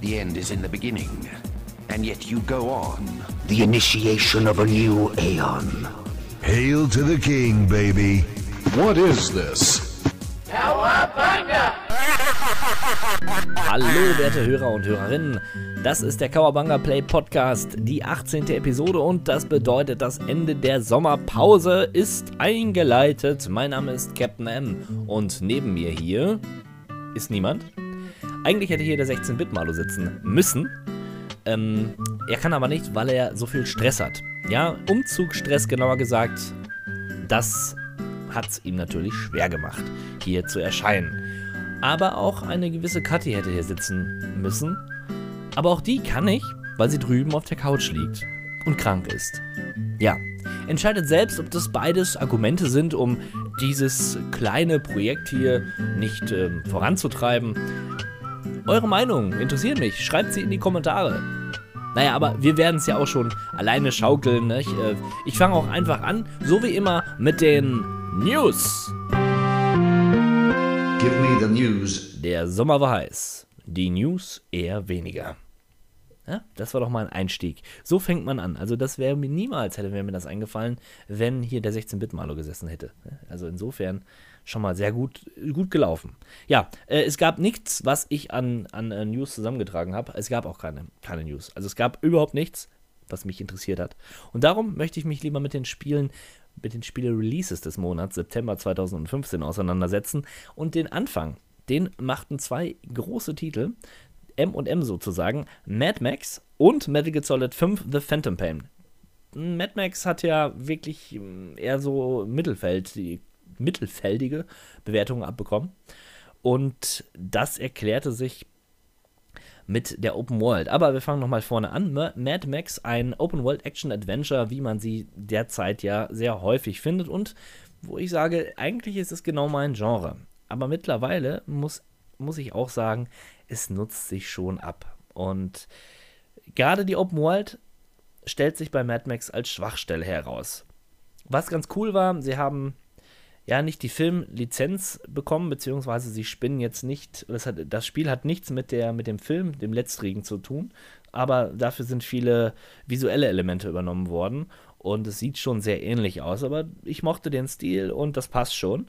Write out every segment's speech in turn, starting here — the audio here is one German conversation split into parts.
The end is in the beginning, and yet you go on. The initiation of a new aeon. Hail to the king, baby. What is this? Hallo, werte Hörer und Hörerinnen. Das ist der Kawabanga Play Podcast, die 18. Episode und das bedeutet, das Ende der Sommerpause ist eingeleitet. Mein Name ist Captain M und neben mir hier ist niemand. Eigentlich hätte hier der 16-Bit-Malo sitzen müssen. Ähm, er kann aber nicht, weil er so viel Stress hat. Ja, Umzugsstress genauer gesagt. Das hat es ihm natürlich schwer gemacht, hier zu erscheinen. Aber auch eine gewisse Kathi hätte hier sitzen müssen. Aber auch die kann ich, weil sie drüben auf der Couch liegt und krank ist. Ja, entscheidet selbst, ob das beides Argumente sind, um dieses kleine Projekt hier nicht äh, voranzutreiben. Eure Meinung interessiert mich. Schreibt sie in die Kommentare. Naja, aber wir werden es ja auch schon alleine schaukeln. Ne? Ich, äh, ich fange auch einfach an, so wie immer, mit den News. Give me the news. Der Sommer war heiß, die News eher weniger. Ja, das war doch mal ein Einstieg. So fängt man an. Also das wäre mir niemals, hätte mir das eingefallen, wenn hier der 16-Bit-Malo gesessen hätte. Also insofern schon mal sehr gut, gut gelaufen. Ja, äh, es gab nichts, was ich an, an äh, News zusammengetragen habe. Es gab auch keine, keine News. Also es gab überhaupt nichts, was mich interessiert hat. Und darum möchte ich mich lieber mit den Spielen mit den Spiele-Releases des Monats September 2015 auseinandersetzen. Und den Anfang, den machten zwei große Titel, M&M sozusagen, Mad Max und Metal Gear Solid 5 The Phantom Pain. Mad Max hat ja wirklich mm, eher so Mittelfeld, die mittelfeldige Bewertungen abbekommen. Und das erklärte sich mit der Open World. Aber wir fangen nochmal vorne an. Mad Max, ein Open World Action Adventure, wie man sie derzeit ja sehr häufig findet und wo ich sage, eigentlich ist es genau mein Genre. Aber mittlerweile muss, muss ich auch sagen, es nutzt sich schon ab. Und gerade die Open World stellt sich bei Mad Max als Schwachstelle heraus. Was ganz cool war, sie haben ja nicht die Filmlizenz bekommen, beziehungsweise sie spinnen jetzt nicht, das, hat, das Spiel hat nichts mit, der, mit dem Film, dem letztrigen zu tun, aber dafür sind viele visuelle Elemente übernommen worden und es sieht schon sehr ähnlich aus, aber ich mochte den Stil und das passt schon.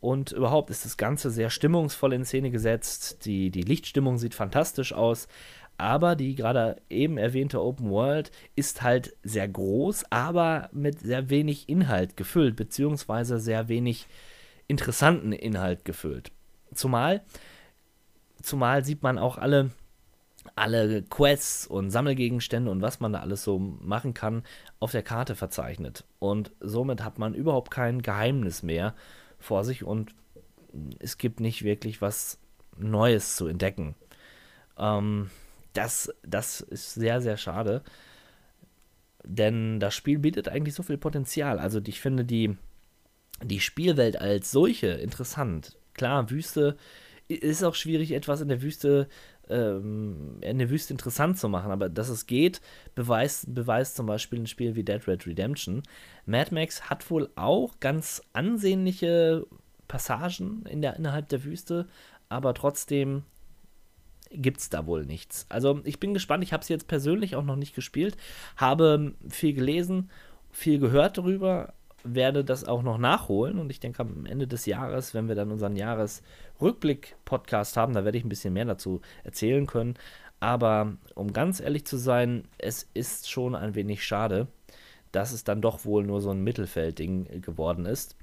Und überhaupt ist das Ganze sehr stimmungsvoll in Szene gesetzt. Die, die Lichtstimmung sieht fantastisch aus. Aber die gerade eben erwähnte Open World ist halt sehr groß, aber mit sehr wenig Inhalt gefüllt, beziehungsweise sehr wenig interessanten Inhalt gefüllt. Zumal, zumal sieht man auch alle, alle Quests und Sammelgegenstände und was man da alles so machen kann, auf der Karte verzeichnet. Und somit hat man überhaupt kein Geheimnis mehr vor sich und es gibt nicht wirklich was Neues zu entdecken. Ähm, das, das ist sehr, sehr schade. Denn das Spiel bietet eigentlich so viel Potenzial. Also ich finde die, die Spielwelt als solche interessant. Klar, Wüste ist auch schwierig, etwas in der Wüste ähm, Wüste interessant zu machen, aber dass es geht, beweist, beweist zum Beispiel ein Spiel wie Dead Red Redemption. Mad Max hat wohl auch ganz ansehnliche Passagen in der, innerhalb der Wüste, aber trotzdem gibt es da wohl nichts. Also ich bin gespannt, ich habe es jetzt persönlich auch noch nicht gespielt, habe viel gelesen, viel gehört darüber, werde das auch noch nachholen und ich denke am Ende des Jahres, wenn wir dann unseren Jahresrückblick-Podcast haben, da werde ich ein bisschen mehr dazu erzählen können. Aber um ganz ehrlich zu sein, es ist schon ein wenig schade, dass es dann doch wohl nur so ein Mittelfeldding geworden ist.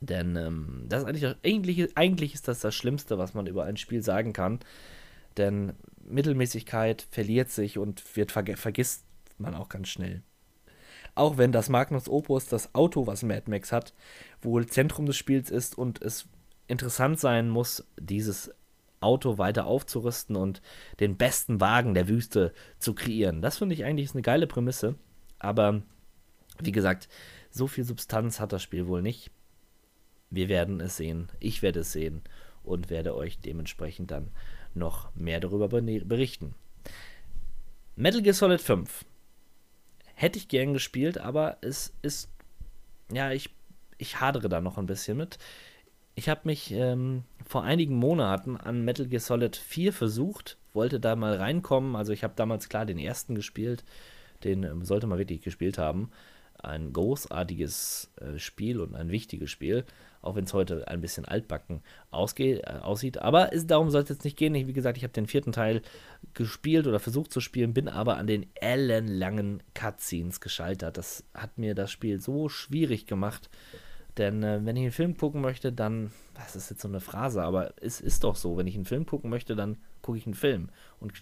Denn ähm, das ist eigentlich, eigentlich, eigentlich ist das das Schlimmste, was man über ein Spiel sagen kann. Denn Mittelmäßigkeit verliert sich und wird verg vergisst man auch ganz schnell. Auch wenn das Magnus Opus, das Auto, was Mad Max hat, wohl Zentrum des Spiels ist und es interessant sein muss, dieses Auto weiter aufzurüsten und den besten Wagen der Wüste zu kreieren. Das finde ich eigentlich ist eine geile Prämisse. Aber wie gesagt, so viel Substanz hat das Spiel wohl nicht. Wir werden es sehen. Ich werde es sehen und werde euch dementsprechend dann noch mehr darüber berichten. Metal Gear Solid 5 hätte ich gern gespielt, aber es ist, ja, ich, ich hadere da noch ein bisschen mit. ich habe mich ähm, vor einigen Monaten an Metal Gear Solid 4 versucht, wollte da mal reinkommen. Also ich habe damals klar den ersten gespielt, den ähm, sollte man wirklich gespielt haben. Ein großartiges äh, Spiel und ein wichtiges Spiel, auch wenn es heute ein bisschen altbacken ausgeht, äh, aussieht. Aber ist, darum soll es jetzt nicht gehen. Ich, wie gesagt, ich habe den vierten Teil gespielt oder versucht zu spielen, bin aber an den ellenlangen Cutscenes gescheitert. Das hat mir das Spiel so schwierig gemacht. Denn äh, wenn ich einen Film gucken möchte, dann, das ist jetzt so eine Phrase, aber es ist doch so, wenn ich einen Film gucken möchte, dann gucke ich einen Film und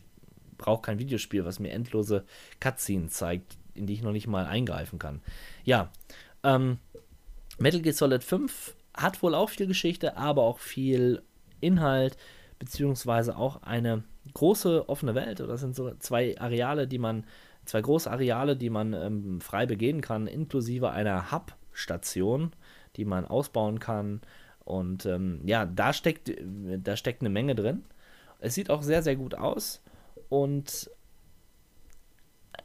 brauche kein Videospiel, was mir endlose Cutscenes zeigt, in die ich noch nicht mal eingreifen kann. Ja, ähm, Metal Gear Solid 5 hat wohl auch viel Geschichte, aber auch viel Inhalt, beziehungsweise auch eine große offene Welt. Das sind so zwei Areale, die man, zwei große Areale, die man ähm, frei begehen kann, inklusive einer Hub-Station, die man ausbauen kann. Und ähm, ja, da steckt, da steckt eine Menge drin. Es sieht auch sehr, sehr gut aus. Und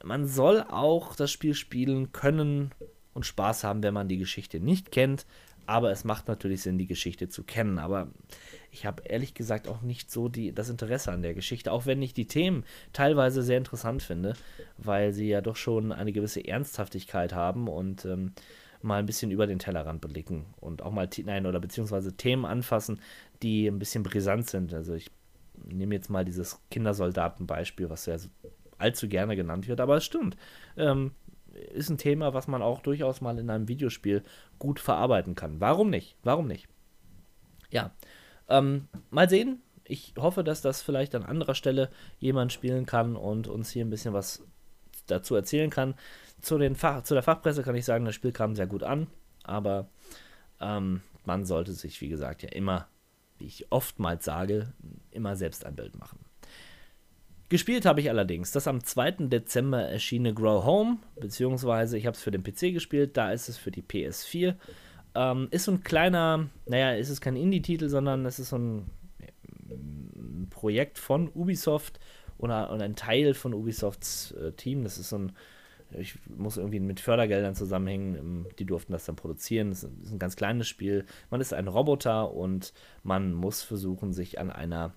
man soll auch das Spiel spielen können und Spaß haben, wenn man die Geschichte nicht kennt. Aber es macht natürlich Sinn, die Geschichte zu kennen. Aber ich habe ehrlich gesagt auch nicht so die, das Interesse an der Geschichte, auch wenn ich die Themen teilweise sehr interessant finde, weil sie ja doch schon eine gewisse Ernsthaftigkeit haben und ähm, mal ein bisschen über den Tellerrand blicken und auch mal, nein, oder beziehungsweise Themen anfassen, die ein bisschen brisant sind. Also ich nehme jetzt mal dieses Kindersoldatenbeispiel, was ja allzu gerne genannt wird, aber es stimmt. Ähm, ist ein Thema, was man auch durchaus mal in einem Videospiel gut verarbeiten kann. Warum nicht? Warum nicht? Ja, ähm, mal sehen. Ich hoffe, dass das vielleicht an anderer Stelle jemand spielen kann und uns hier ein bisschen was dazu erzählen kann. Zu, den Fach, zu der Fachpresse kann ich sagen, das Spiel kam sehr gut an, aber ähm, man sollte sich, wie gesagt, ja immer, wie ich oftmals sage, immer selbst ein Bild machen. Gespielt habe ich allerdings das am 2. Dezember erschienene Grow Home, beziehungsweise ich habe es für den PC gespielt, da ist es für die PS4. Ähm, ist so ein kleiner, naja, ist es kein Indie-Titel, sondern es ist so ein, ein Projekt von Ubisoft oder, oder, ein Teil von Ubisofts äh, Team. Das ist so ein, ich muss irgendwie mit Fördergeldern zusammenhängen, ähm, die durften das dann produzieren. Das ist ein ganz kleines Spiel. Man ist ein Roboter und man muss versuchen, sich an einer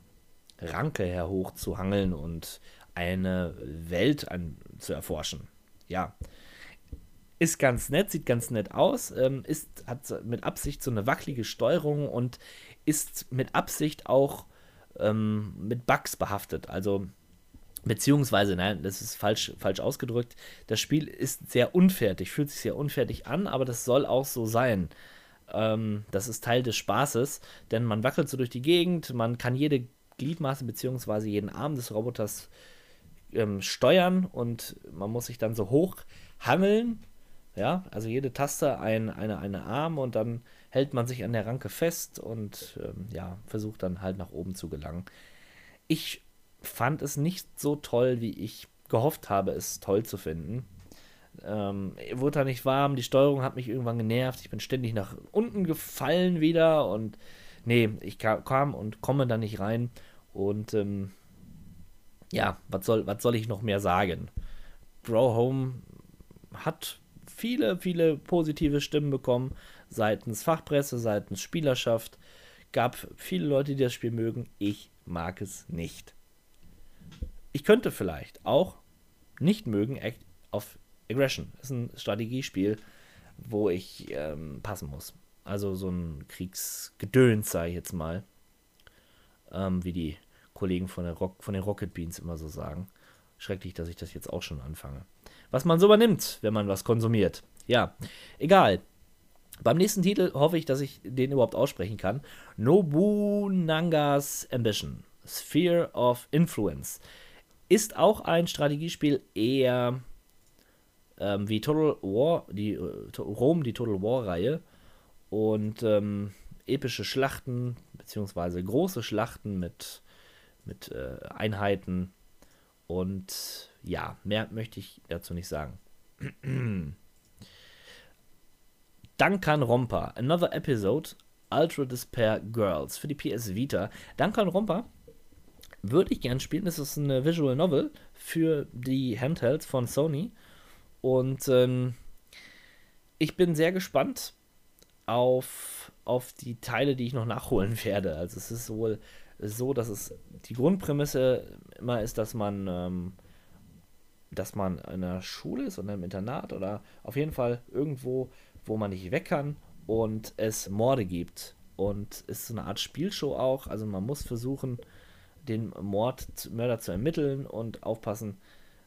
Ranke herhoch zu hangeln und eine Welt an, zu erforschen. Ja. Ist ganz nett, sieht ganz nett aus, ähm, ist, hat mit Absicht so eine wackelige Steuerung und ist mit Absicht auch ähm, mit Bugs behaftet. Also, beziehungsweise, nein, das ist falsch, falsch ausgedrückt. Das Spiel ist sehr unfertig, fühlt sich sehr unfertig an, aber das soll auch so sein. Ähm, das ist Teil des Spaßes, denn man wackelt so durch die Gegend, man kann jede Gliedmaße bzw. jeden Arm des Roboters ähm, steuern und man muss sich dann so hoch hangeln. Ja, also jede Taste ein, eine, eine Arm und dann hält man sich an der Ranke fest und ähm, ja, versucht dann halt nach oben zu gelangen. Ich fand es nicht so toll, wie ich gehofft habe, es toll zu finden. Ähm, wurde da nicht warm, die Steuerung hat mich irgendwann genervt, ich bin ständig nach unten gefallen wieder und nee, ich kam und komme da nicht rein. Und ähm, ja, was soll, was soll ich noch mehr sagen? Grow Home hat viele, viele positive Stimmen bekommen, seitens Fachpresse, seitens Spielerschaft. Gab viele Leute, die das Spiel mögen. Ich mag es nicht. Ich könnte vielleicht auch nicht mögen Act auf Aggression. Das ist ein Strategiespiel, wo ich ähm, passen muss. Also so ein Kriegsgedöns, sage ich jetzt mal. Ähm, wie die Kollegen von, Rock, von den Rocket Beans immer so sagen. Schrecklich, dass ich das jetzt auch schon anfange. Was man so übernimmt, wenn man was konsumiert. Ja, egal. Beim nächsten Titel hoffe ich, dass ich den überhaupt aussprechen kann. Nobunangas Ambition. Sphere of Influence. Ist auch ein Strategiespiel eher ähm, wie Total War, die äh, Rom, die Total War-Reihe und ähm, epische Schlachten, beziehungsweise große Schlachten mit, mit äh, Einheiten. Und ja, mehr möchte ich dazu nicht sagen. Duncan Romper, Another Episode, Ultra Despair Girls für die PS Vita. Duncan Romper würde ich gern spielen. Das ist eine Visual Novel für die Handhelds von Sony. Und ähm, ich bin sehr gespannt, auf auf die Teile, die ich noch nachholen werde. Also es ist wohl so, dass es die Grundprämisse immer ist, dass man, ähm, dass man in einer Schule ist oder im Internat oder auf jeden Fall irgendwo, wo man nicht weg kann und es Morde gibt. Und ist so eine Art Spielshow auch. Also man muss versuchen, den Mordmörder zu ermitteln und aufpassen,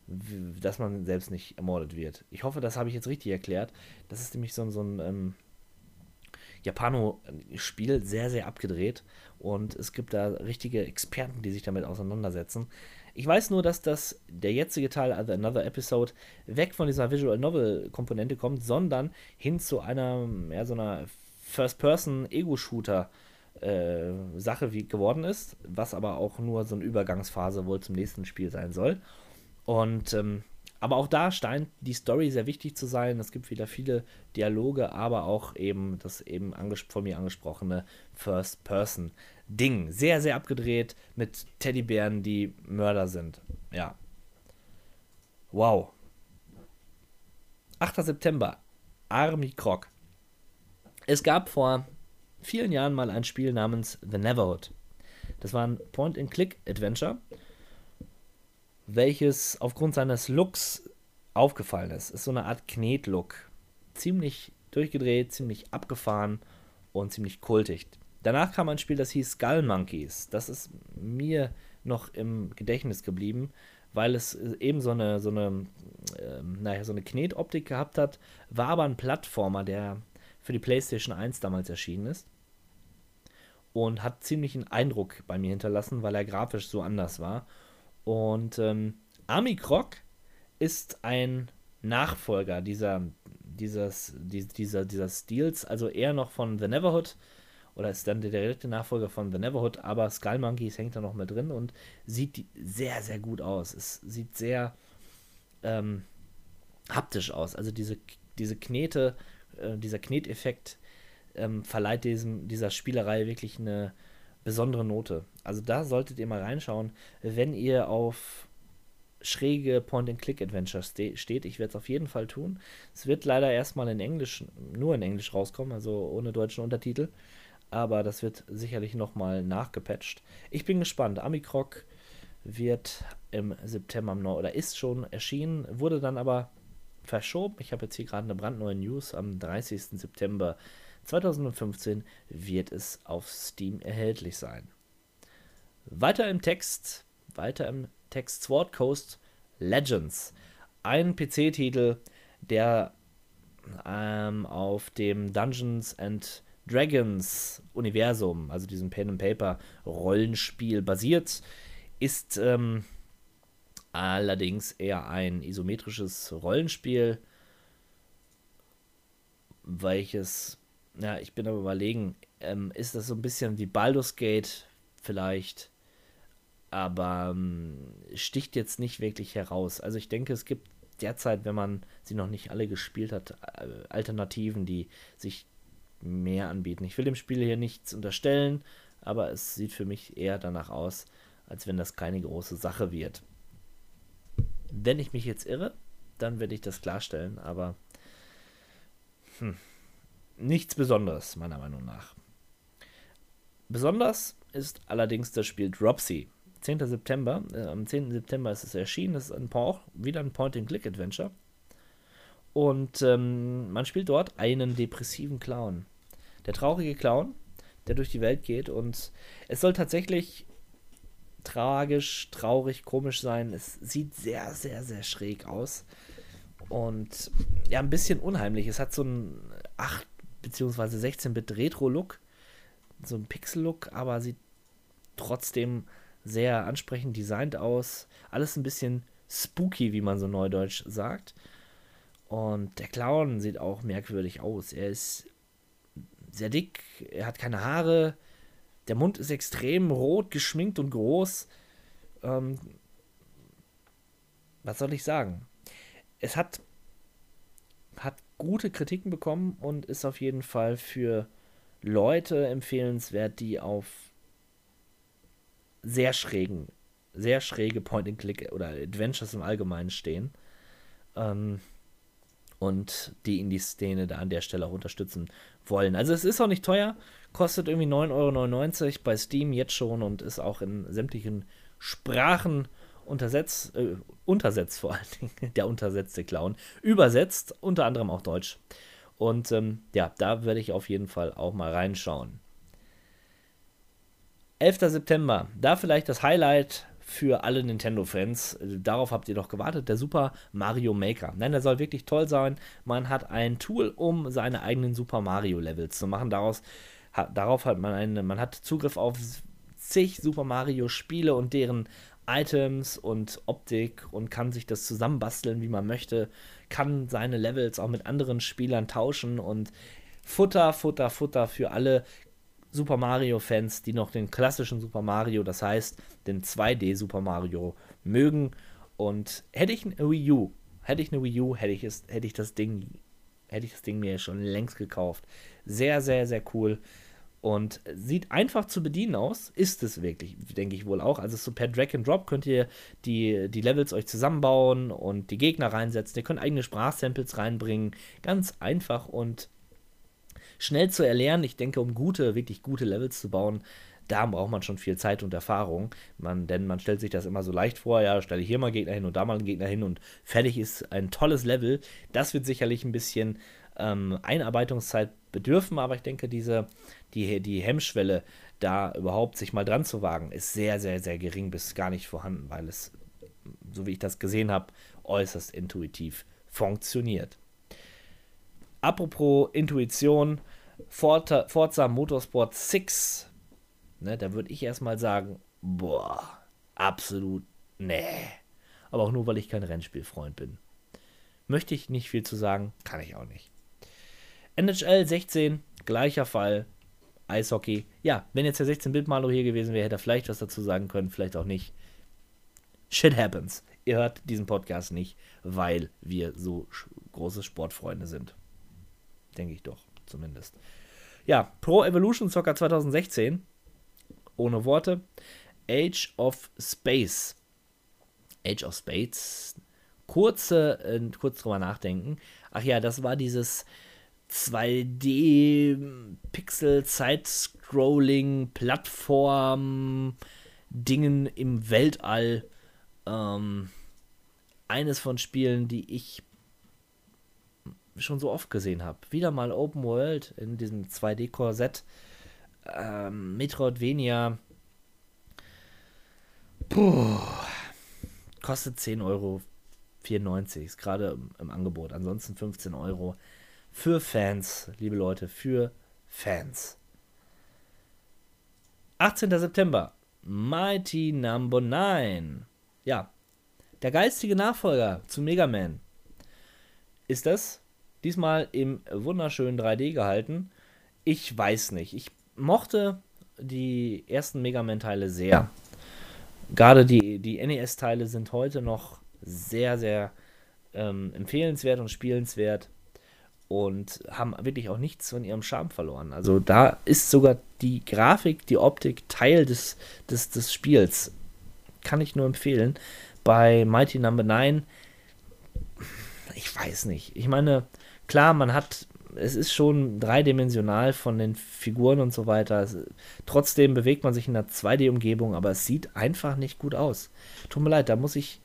dass man selbst nicht ermordet wird. Ich hoffe, das habe ich jetzt richtig erklärt. Das ist nämlich so, so ein ähm, Japano-Spiel, sehr, sehr abgedreht. Und es gibt da richtige Experten, die sich damit auseinandersetzen. Ich weiß nur, dass das der jetzige Teil, also Another Episode, weg von dieser Visual Novel-Komponente kommt, sondern hin zu einer, ja, so einer First-Person-Ego-Shooter- äh, wie geworden ist, was aber auch nur so eine Übergangsphase wohl zum nächsten Spiel sein soll. Und ähm, aber auch da scheint die Story sehr wichtig zu sein. Es gibt wieder viele Dialoge, aber auch eben das eben von mir angesprochene First-Person-Ding. Sehr, sehr abgedreht mit Teddybären, die Mörder sind. Ja. Wow. 8. September. Army Krog. Es gab vor vielen Jahren mal ein Spiel namens The Neverhood. Das war ein Point-and-Click-Adventure welches aufgrund seines Looks aufgefallen ist. Ist so eine Art Knetlook. Ziemlich durchgedreht, ziemlich abgefahren und ziemlich kultig. Danach kam ein Spiel, das hieß Skull Monkeys. Das ist mir noch im Gedächtnis geblieben, weil es eben so eine, so eine, äh, naja, so eine Knetoptik gehabt hat, war aber ein Plattformer, der für die PlayStation 1 damals erschienen ist. Und hat ziemlichen Eindruck bei mir hinterlassen, weil er grafisch so anders war. Und ähm, Army Krog ist ein Nachfolger dieser, dieses, dieser, dieser Stils, also eher noch von The Neverhood oder ist dann der direkte Nachfolger von The Neverhood, aber Skull Monkeys hängt da noch mit drin und sieht sehr, sehr gut aus. Es sieht sehr ähm, haptisch aus. Also diese, diese Knete, äh, dieser Kneteffekt ähm, verleiht diesem, dieser Spielerei wirklich eine, besondere Note. Also da solltet ihr mal reinschauen, wenn ihr auf schräge Point-and-Click-Adventures ste steht. Ich werde es auf jeden Fall tun. Es wird leider erstmal in Englisch, nur in Englisch rauskommen, also ohne deutschen Untertitel. Aber das wird sicherlich nochmal nachgepatcht. Ich bin gespannt. Amikroc wird im September oder ist schon erschienen, wurde dann aber verschoben. Ich habe jetzt hier gerade eine brandneue News am 30. September 2015 wird es auf Steam erhältlich sein. Weiter im Text, weiter im Text Sword Coast Legends. Ein PC-Titel, der ähm, auf dem Dungeons and Dragons Universum, also diesem Pen and Paper Rollenspiel basiert, ist ähm, allerdings eher ein isometrisches Rollenspiel, welches ja, ich bin aber überlegen, ähm, ist das so ein bisschen wie Baldur's Gate vielleicht, aber ähm, sticht jetzt nicht wirklich heraus. Also ich denke, es gibt derzeit, wenn man sie noch nicht alle gespielt hat, äh, Alternativen, die sich mehr anbieten. Ich will dem Spiel hier nichts unterstellen, aber es sieht für mich eher danach aus, als wenn das keine große Sache wird. Wenn ich mich jetzt irre, dann werde ich das klarstellen, aber hm, nichts Besonderes, meiner Meinung nach. Besonders ist allerdings das Spiel Dropsy. 10. September, äh, am 10. September ist es erschienen, das ist ein, auch wieder ein Point-and-Click-Adventure. Und ähm, man spielt dort einen depressiven Clown. Der traurige Clown, der durch die Welt geht und es soll tatsächlich tragisch, traurig, komisch sein. Es sieht sehr, sehr, sehr schräg aus. Und ja, ein bisschen unheimlich. Es hat so einen 8 beziehungsweise 16-Bit Retro-Look, so ein Pixel-Look, aber sieht trotzdem sehr ansprechend designt aus. Alles ein bisschen spooky, wie man so neudeutsch sagt. Und der Clown sieht auch merkwürdig aus. Er ist sehr dick, er hat keine Haare, der Mund ist extrem rot, geschminkt und groß. Ähm, was soll ich sagen? Es hat, hat gute Kritiken bekommen und ist auf jeden Fall für Leute empfehlenswert, die auf sehr schrägen, sehr schräge Point-and-Click oder Adventures im Allgemeinen stehen. Ähm, und die Indie-Szene da an der Stelle auch unterstützen wollen. Also es ist auch nicht teuer, kostet irgendwie 9,99 Euro bei Steam jetzt schon und ist auch in sämtlichen Sprachen untersetzt, äh, untersetzt vor allen Dingen, der untersetzte Clown, übersetzt, unter anderem auch Deutsch. Und ähm, ja, da werde ich auf jeden Fall auch mal reinschauen. 11. September, da vielleicht das Highlight für alle Nintendo-Fans. Darauf habt ihr doch gewartet, der Super Mario Maker. Nein, der soll wirklich toll sein. Man hat ein Tool, um seine eigenen Super Mario-Levels zu machen. Daraus, hat, darauf hat man eine, man hat Zugriff auf zig Super Mario-Spiele und deren Items und Optik und kann sich das zusammenbasteln, wie man möchte, kann seine Levels auch mit anderen Spielern tauschen und Futter, Futter, Futter für alle Super Mario-Fans, die noch den klassischen Super Mario, das heißt den 2D Super Mario, mögen. Und hätte ich eine Wii U, hätte ich eine Wii U, hätte ich, es, hätte ich das Ding, hätte ich das Ding mir schon längst gekauft. Sehr, sehr, sehr cool. Und sieht einfach zu bedienen aus. Ist es wirklich, denke ich wohl auch. Also so per Drag and Drop könnt ihr die, die Levels euch zusammenbauen und die Gegner reinsetzen. Ihr könnt eigene Sprachsamples reinbringen. Ganz einfach und schnell zu erlernen. Ich denke, um gute, wirklich gute Levels zu bauen, da braucht man schon viel Zeit und Erfahrung. Man, denn man stellt sich das immer so leicht vor, ja, stelle ich hier mal Gegner hin und da mal einen Gegner hin und fertig ist ein tolles Level. Das wird sicherlich ein bisschen ähm, Einarbeitungszeit bedürfen, aber ich denke, diese, die, die Hemmschwelle, da überhaupt sich mal dran zu wagen, ist sehr, sehr, sehr gering bis gar nicht vorhanden, weil es, so wie ich das gesehen habe, äußerst intuitiv funktioniert. Apropos Intuition, Forza, Motorsport 6, ne, da würde ich erstmal sagen, boah, absolut nee. Aber auch nur, weil ich kein Rennspielfreund bin. Möchte ich nicht viel zu sagen, kann ich auch nicht. NHL 16, gleicher Fall. Eishockey. Ja, wenn jetzt der 16-Bit-Malo hier gewesen wäre, hätte er vielleicht was dazu sagen können, vielleicht auch nicht. Shit happens. Ihr hört diesen Podcast nicht, weil wir so große Sportfreunde sind. Denke ich doch, zumindest. Ja, Pro Evolution Soccer 2016. Ohne Worte. Age of Space. Age of Space. Kurze, äh, kurz drüber nachdenken. Ach ja, das war dieses 2D Pixel Side-Scrolling Plattform Dingen im Weltall. Ähm, eines von Spielen, die ich schon so oft gesehen habe. Wieder mal Open World in diesem 2D-Korsett. Ähm, Metroidvania. Puh. Kostet 10,94 Euro. Ist gerade im, im Angebot. Ansonsten 15 Euro. Für Fans, liebe Leute, für Fans. 18. September. Mighty Number 9. Ja. Der geistige Nachfolger zu Mega Man. Ist das Diesmal im wunderschönen 3D gehalten. Ich weiß nicht. Ich mochte die ersten Mega Man-Teile sehr. Gerade die, die NES-Teile sind heute noch sehr, sehr ähm, empfehlenswert und spielenswert und haben wirklich auch nichts von ihrem Charme verloren. Also da ist sogar die Grafik, die Optik Teil des, des, des Spiels. Kann ich nur empfehlen. Bei Mighty Number no. 9, ich weiß nicht. Ich meine, klar, man hat, es ist schon dreidimensional von den Figuren und so weiter. Trotzdem bewegt man sich in einer 2D-Umgebung, aber es sieht einfach nicht gut aus. Tut mir leid, da muss ich,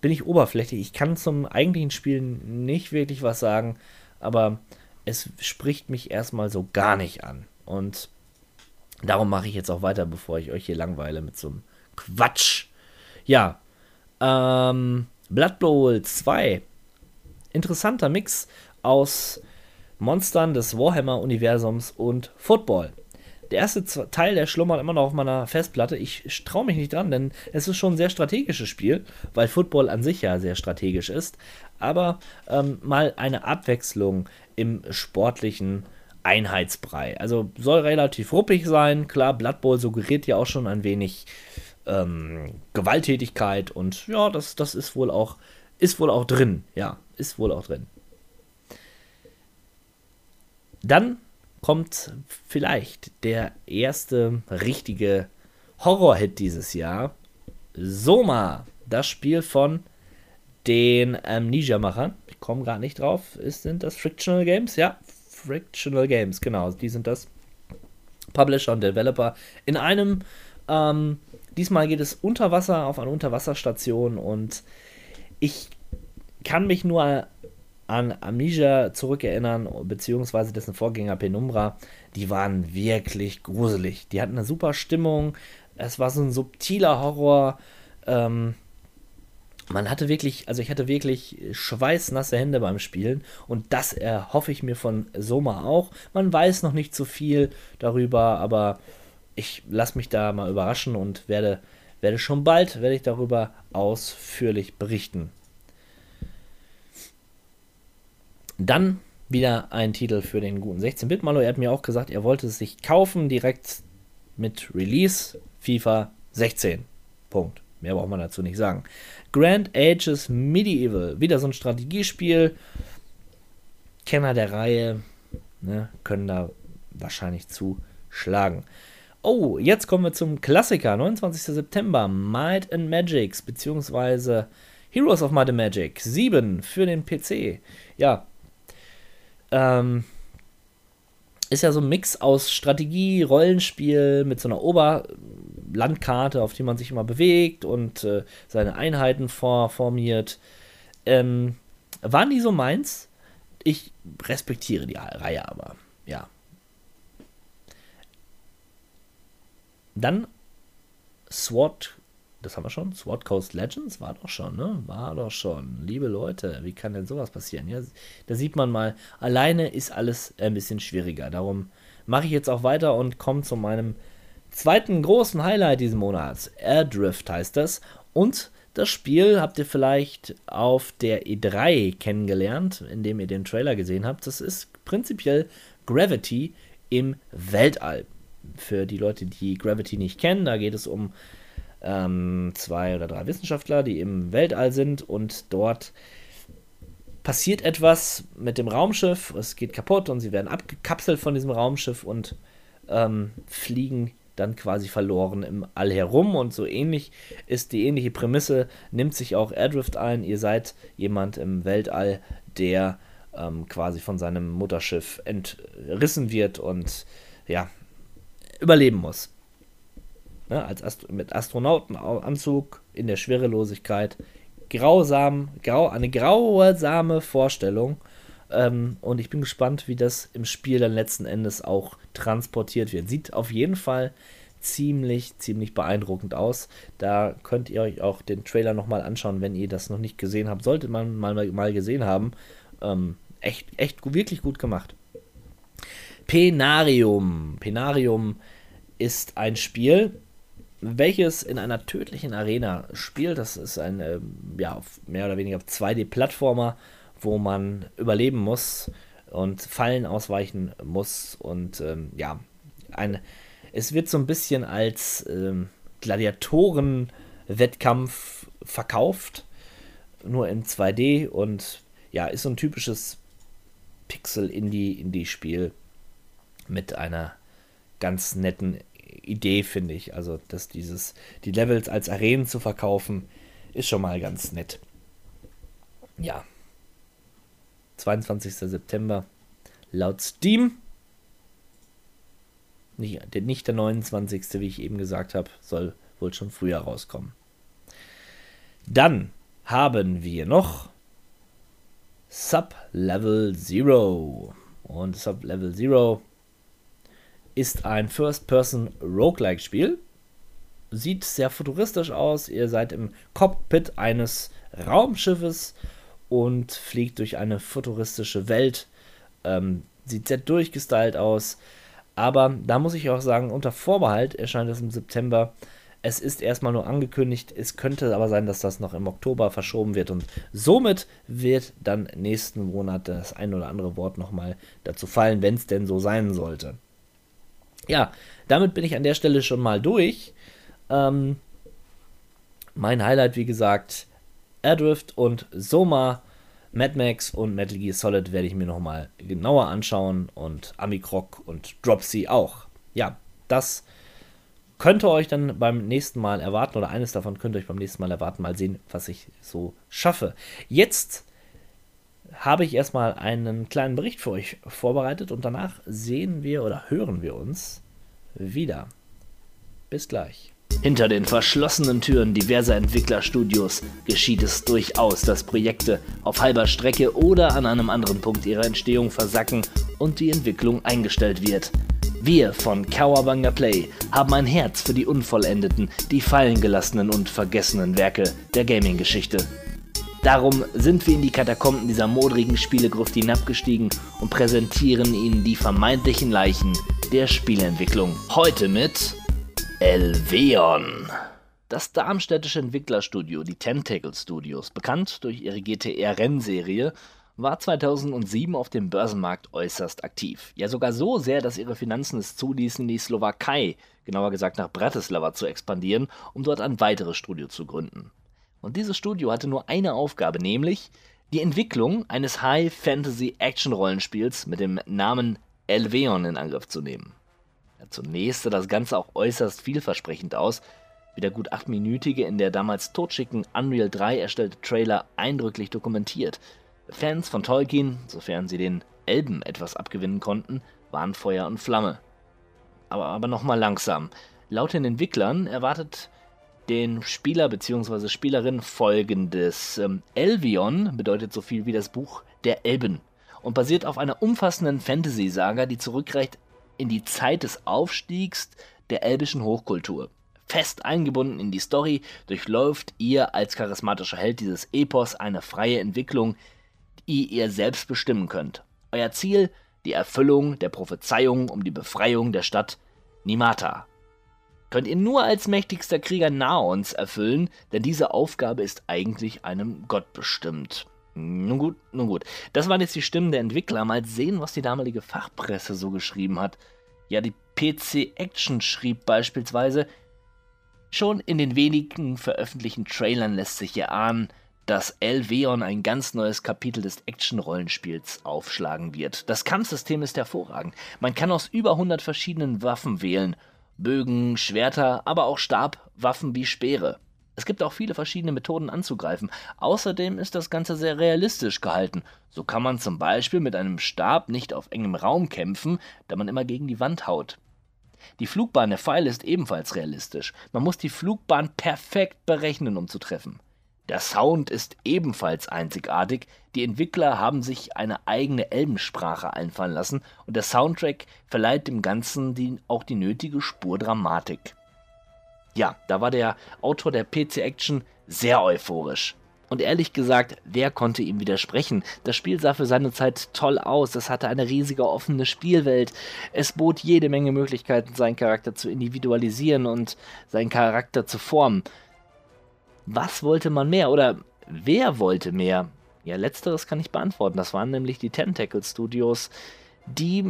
bin ich oberflächlich. Ich kann zum eigentlichen Spiel nicht wirklich was sagen, aber es spricht mich erstmal so gar nicht an. Und darum mache ich jetzt auch weiter, bevor ich euch hier langweile mit so einem Quatsch. Ja, ähm, Blood Bowl 2. Interessanter Mix aus Monstern des Warhammer-Universums und Football. Der erste Teil, der schlummert immer noch auf meiner Festplatte. Ich traue mich nicht dran, denn es ist schon ein sehr strategisches Spiel, weil Football an sich ja sehr strategisch ist. Aber ähm, mal eine Abwechslung im sportlichen Einheitsbrei. Also soll relativ ruppig sein. Klar, Blood Bowl suggeriert ja auch schon ein wenig ähm, Gewalttätigkeit und ja, das, das ist wohl auch ist wohl auch drin. Ja, ist wohl auch drin. Dann kommt vielleicht der erste richtige Horror-Hit dieses Jahr. Soma, das Spiel von den Amnesia-Machern. Ich komme gerade nicht drauf. Ist, sind das Frictional Games? Ja, Frictional Games, genau. Die sind das. Publisher und Developer. In einem, ähm, diesmal geht es unter Wasser auf eine Unterwasserstation und ich kann mich nur an Amnesia zurückerinnern, beziehungsweise dessen Vorgänger Penumbra, die waren wirklich gruselig. Die hatten eine super Stimmung, es war so ein subtiler Horror. Ähm, man hatte wirklich, also ich hatte wirklich schweißnasse Hände beim Spielen und das erhoffe ich mir von Soma auch. Man weiß noch nicht so viel darüber, aber ich lasse mich da mal überraschen und werde, werde schon bald, werde ich darüber ausführlich berichten. Dann wieder ein Titel für den guten 16-Bit-Malo. Er hat mir auch gesagt, er wollte es sich kaufen direkt mit Release FIFA 16. Punkt. Mehr braucht man dazu nicht sagen. Grand Ages Medieval. Wieder so ein Strategiespiel. Kenner der Reihe ne, können da wahrscheinlich zuschlagen. Oh, jetzt kommen wir zum Klassiker. 29. September. Might and Magics. Beziehungsweise Heroes of Might and Magic 7 für den PC. Ja, ähm, ist ja so ein Mix aus Strategie, Rollenspiel mit so einer Oberlandkarte, auf die man sich immer bewegt und äh, seine Einheiten vor, formiert. Ähm, waren die so meins? Ich respektiere die Reihe aber, ja. Dann SWAT das haben wir schon. SWAT Coast Legends war doch schon, ne? War doch schon. Liebe Leute, wie kann denn sowas passieren? Ja, da sieht man mal, alleine ist alles ein bisschen schwieriger. Darum mache ich jetzt auch weiter und komme zu meinem zweiten großen Highlight diesen Monats. Airdrift heißt das. Und das Spiel habt ihr vielleicht auf der E3 kennengelernt, indem ihr den Trailer gesehen habt. Das ist prinzipiell Gravity im Weltall. Für die Leute, die Gravity nicht kennen, da geht es um ähm, zwei oder drei Wissenschaftler, die im Weltall sind und dort passiert etwas mit dem Raumschiff, es geht kaputt und sie werden abgekapselt von diesem Raumschiff und ähm, fliegen dann quasi verloren im All herum. Und so ähnlich ist die ähnliche Prämisse, nimmt sich auch Airdrift ein, ihr seid jemand im Weltall, der ähm, quasi von seinem Mutterschiff entrissen wird und ja, überleben muss ne, als Ast mit Astronautenanzug in der Schwerelosigkeit. Grausam, grau, eine grausame Vorstellung. Ähm, und ich bin gespannt, wie das im Spiel dann letzten Endes auch transportiert wird. Sieht auf jeden Fall ziemlich, ziemlich beeindruckend aus. Da könnt ihr euch auch den Trailer nochmal anschauen, wenn ihr das noch nicht gesehen habt. Sollte man mal, mal gesehen haben. Ähm, echt, echt wirklich gut gemacht. Penarium. Penarium ist ein Spiel, welches in einer tödlichen Arena spielt. Das ist ein äh, ja, mehr oder weniger 2D-Plattformer, wo man überleben muss und Fallen ausweichen muss. Und ähm, ja, ein, es wird so ein bisschen als ähm, Gladiatoren-Wettkampf verkauft, nur in 2D und ja, ist so ein typisches Pixel-Indie-Indie-Spiel mit einer ganz netten Idee, finde ich. Also, dass dieses, die Levels als Arenen zu verkaufen, ist schon mal ganz nett. Ja. 22. September laut Steam. Nicht, nicht der 29. wie ich eben gesagt habe, soll wohl schon früher rauskommen. Dann haben wir noch Sub-Level Zero. Und Sub-Level Zero ist ein First-Person-Roguelike-Spiel. Sieht sehr futuristisch aus. Ihr seid im Cockpit eines Raumschiffes und fliegt durch eine futuristische Welt. Ähm, sieht sehr durchgestylt aus. Aber da muss ich auch sagen, unter Vorbehalt erscheint es im September. Es ist erstmal nur angekündigt. Es könnte aber sein, dass das noch im Oktober verschoben wird. Und somit wird dann nächsten Monat das ein oder andere Wort nochmal dazu fallen, wenn es denn so sein sollte. Ja, damit bin ich an der Stelle schon mal durch. Ähm, mein Highlight, wie gesagt, Airdrift und Soma, Mad Max und Metal Gear Solid werde ich mir nochmal genauer anschauen und Amikroc und Dropsy auch. Ja, das könnte euch dann beim nächsten Mal erwarten, oder eines davon könnt ihr euch beim nächsten Mal erwarten, mal sehen, was ich so schaffe. Jetzt habe ich erstmal einen kleinen Bericht für euch vorbereitet und danach sehen wir oder hören wir uns wieder. Bis gleich. Hinter den verschlossenen Türen diverser Entwicklerstudios geschieht es durchaus, dass Projekte auf halber Strecke oder an einem anderen Punkt ihrer Entstehung versacken und die Entwicklung eingestellt wird. Wir von Kawabanga Play haben ein Herz für die unvollendeten, die fallen gelassenen und vergessenen Werke der Gaming-Geschichte. Darum sind wir in die Katakomben dieser modrigen Spielegruft hinabgestiegen und präsentieren Ihnen die vermeintlichen Leichen der Spieleentwicklung. Heute mit Elveon. Das darmstädtische Entwicklerstudio, die Tentacle Studios, bekannt durch ihre GTR-Rennserie, war 2007 auf dem Börsenmarkt äußerst aktiv. Ja sogar so sehr, dass ihre Finanzen es zuließen, die Slowakei, genauer gesagt nach Bratislava, zu expandieren, um dort ein weiteres Studio zu gründen. Und dieses Studio hatte nur eine Aufgabe, nämlich die Entwicklung eines High-Fantasy-Action-Rollenspiels mit dem Namen Elveon in Angriff zu nehmen. Ja, zunächst sah das Ganze auch äußerst vielversprechend aus, wie der gut achtminütige in der damals totschicken Unreal 3 erstellte Trailer eindrücklich dokumentiert. Fans von Tolkien, sofern sie den Elben etwas abgewinnen konnten, waren Feuer und Flamme. Aber, aber nochmal langsam. Laut den Entwicklern erwartet den Spieler bzw. Spielerin folgendes. Ähm, Elvion bedeutet so viel wie das Buch der Elben und basiert auf einer umfassenden Fantasy-Saga, die zurückreicht in die Zeit des Aufstiegs der elbischen Hochkultur. Fest eingebunden in die Story durchläuft ihr als charismatischer Held dieses Epos eine freie Entwicklung, die ihr selbst bestimmen könnt. Euer Ziel die Erfüllung der Prophezeiung um die Befreiung der Stadt Nimata könnt ihr nur als mächtigster Krieger Naons erfüllen, denn diese Aufgabe ist eigentlich einem Gott bestimmt. Nun gut, nun gut. Das waren jetzt die Stimmen der Entwickler. Mal sehen, was die damalige Fachpresse so geschrieben hat. Ja, die PC Action schrieb beispielsweise, schon in den wenigen veröffentlichten Trailern lässt sich erahnen, dass Elveon ein ganz neues Kapitel des Action-Rollenspiels aufschlagen wird. Das Kampfsystem ist hervorragend. Man kann aus über 100 verschiedenen Waffen wählen Bögen, Schwerter, aber auch Stabwaffen wie Speere. Es gibt auch viele verschiedene Methoden anzugreifen. Außerdem ist das Ganze sehr realistisch gehalten. So kann man zum Beispiel mit einem Stab nicht auf engem Raum kämpfen, da man immer gegen die Wand haut. Die Flugbahn der Pfeile ist ebenfalls realistisch. Man muss die Flugbahn perfekt berechnen, um zu treffen. Der Sound ist ebenfalls einzigartig. Die Entwickler haben sich eine eigene Elbensprache einfallen lassen und der Soundtrack verleiht dem Ganzen die, auch die nötige Spur Dramatik. Ja, da war der Autor der PC Action sehr euphorisch. Und ehrlich gesagt, wer konnte ihm widersprechen? Das Spiel sah für seine Zeit toll aus, es hatte eine riesige offene Spielwelt, es bot jede Menge Möglichkeiten, seinen Charakter zu individualisieren und seinen Charakter zu formen. Was wollte man mehr oder wer wollte mehr? Ja, letzteres kann ich beantworten. Das waren nämlich die Tentacle Studios, die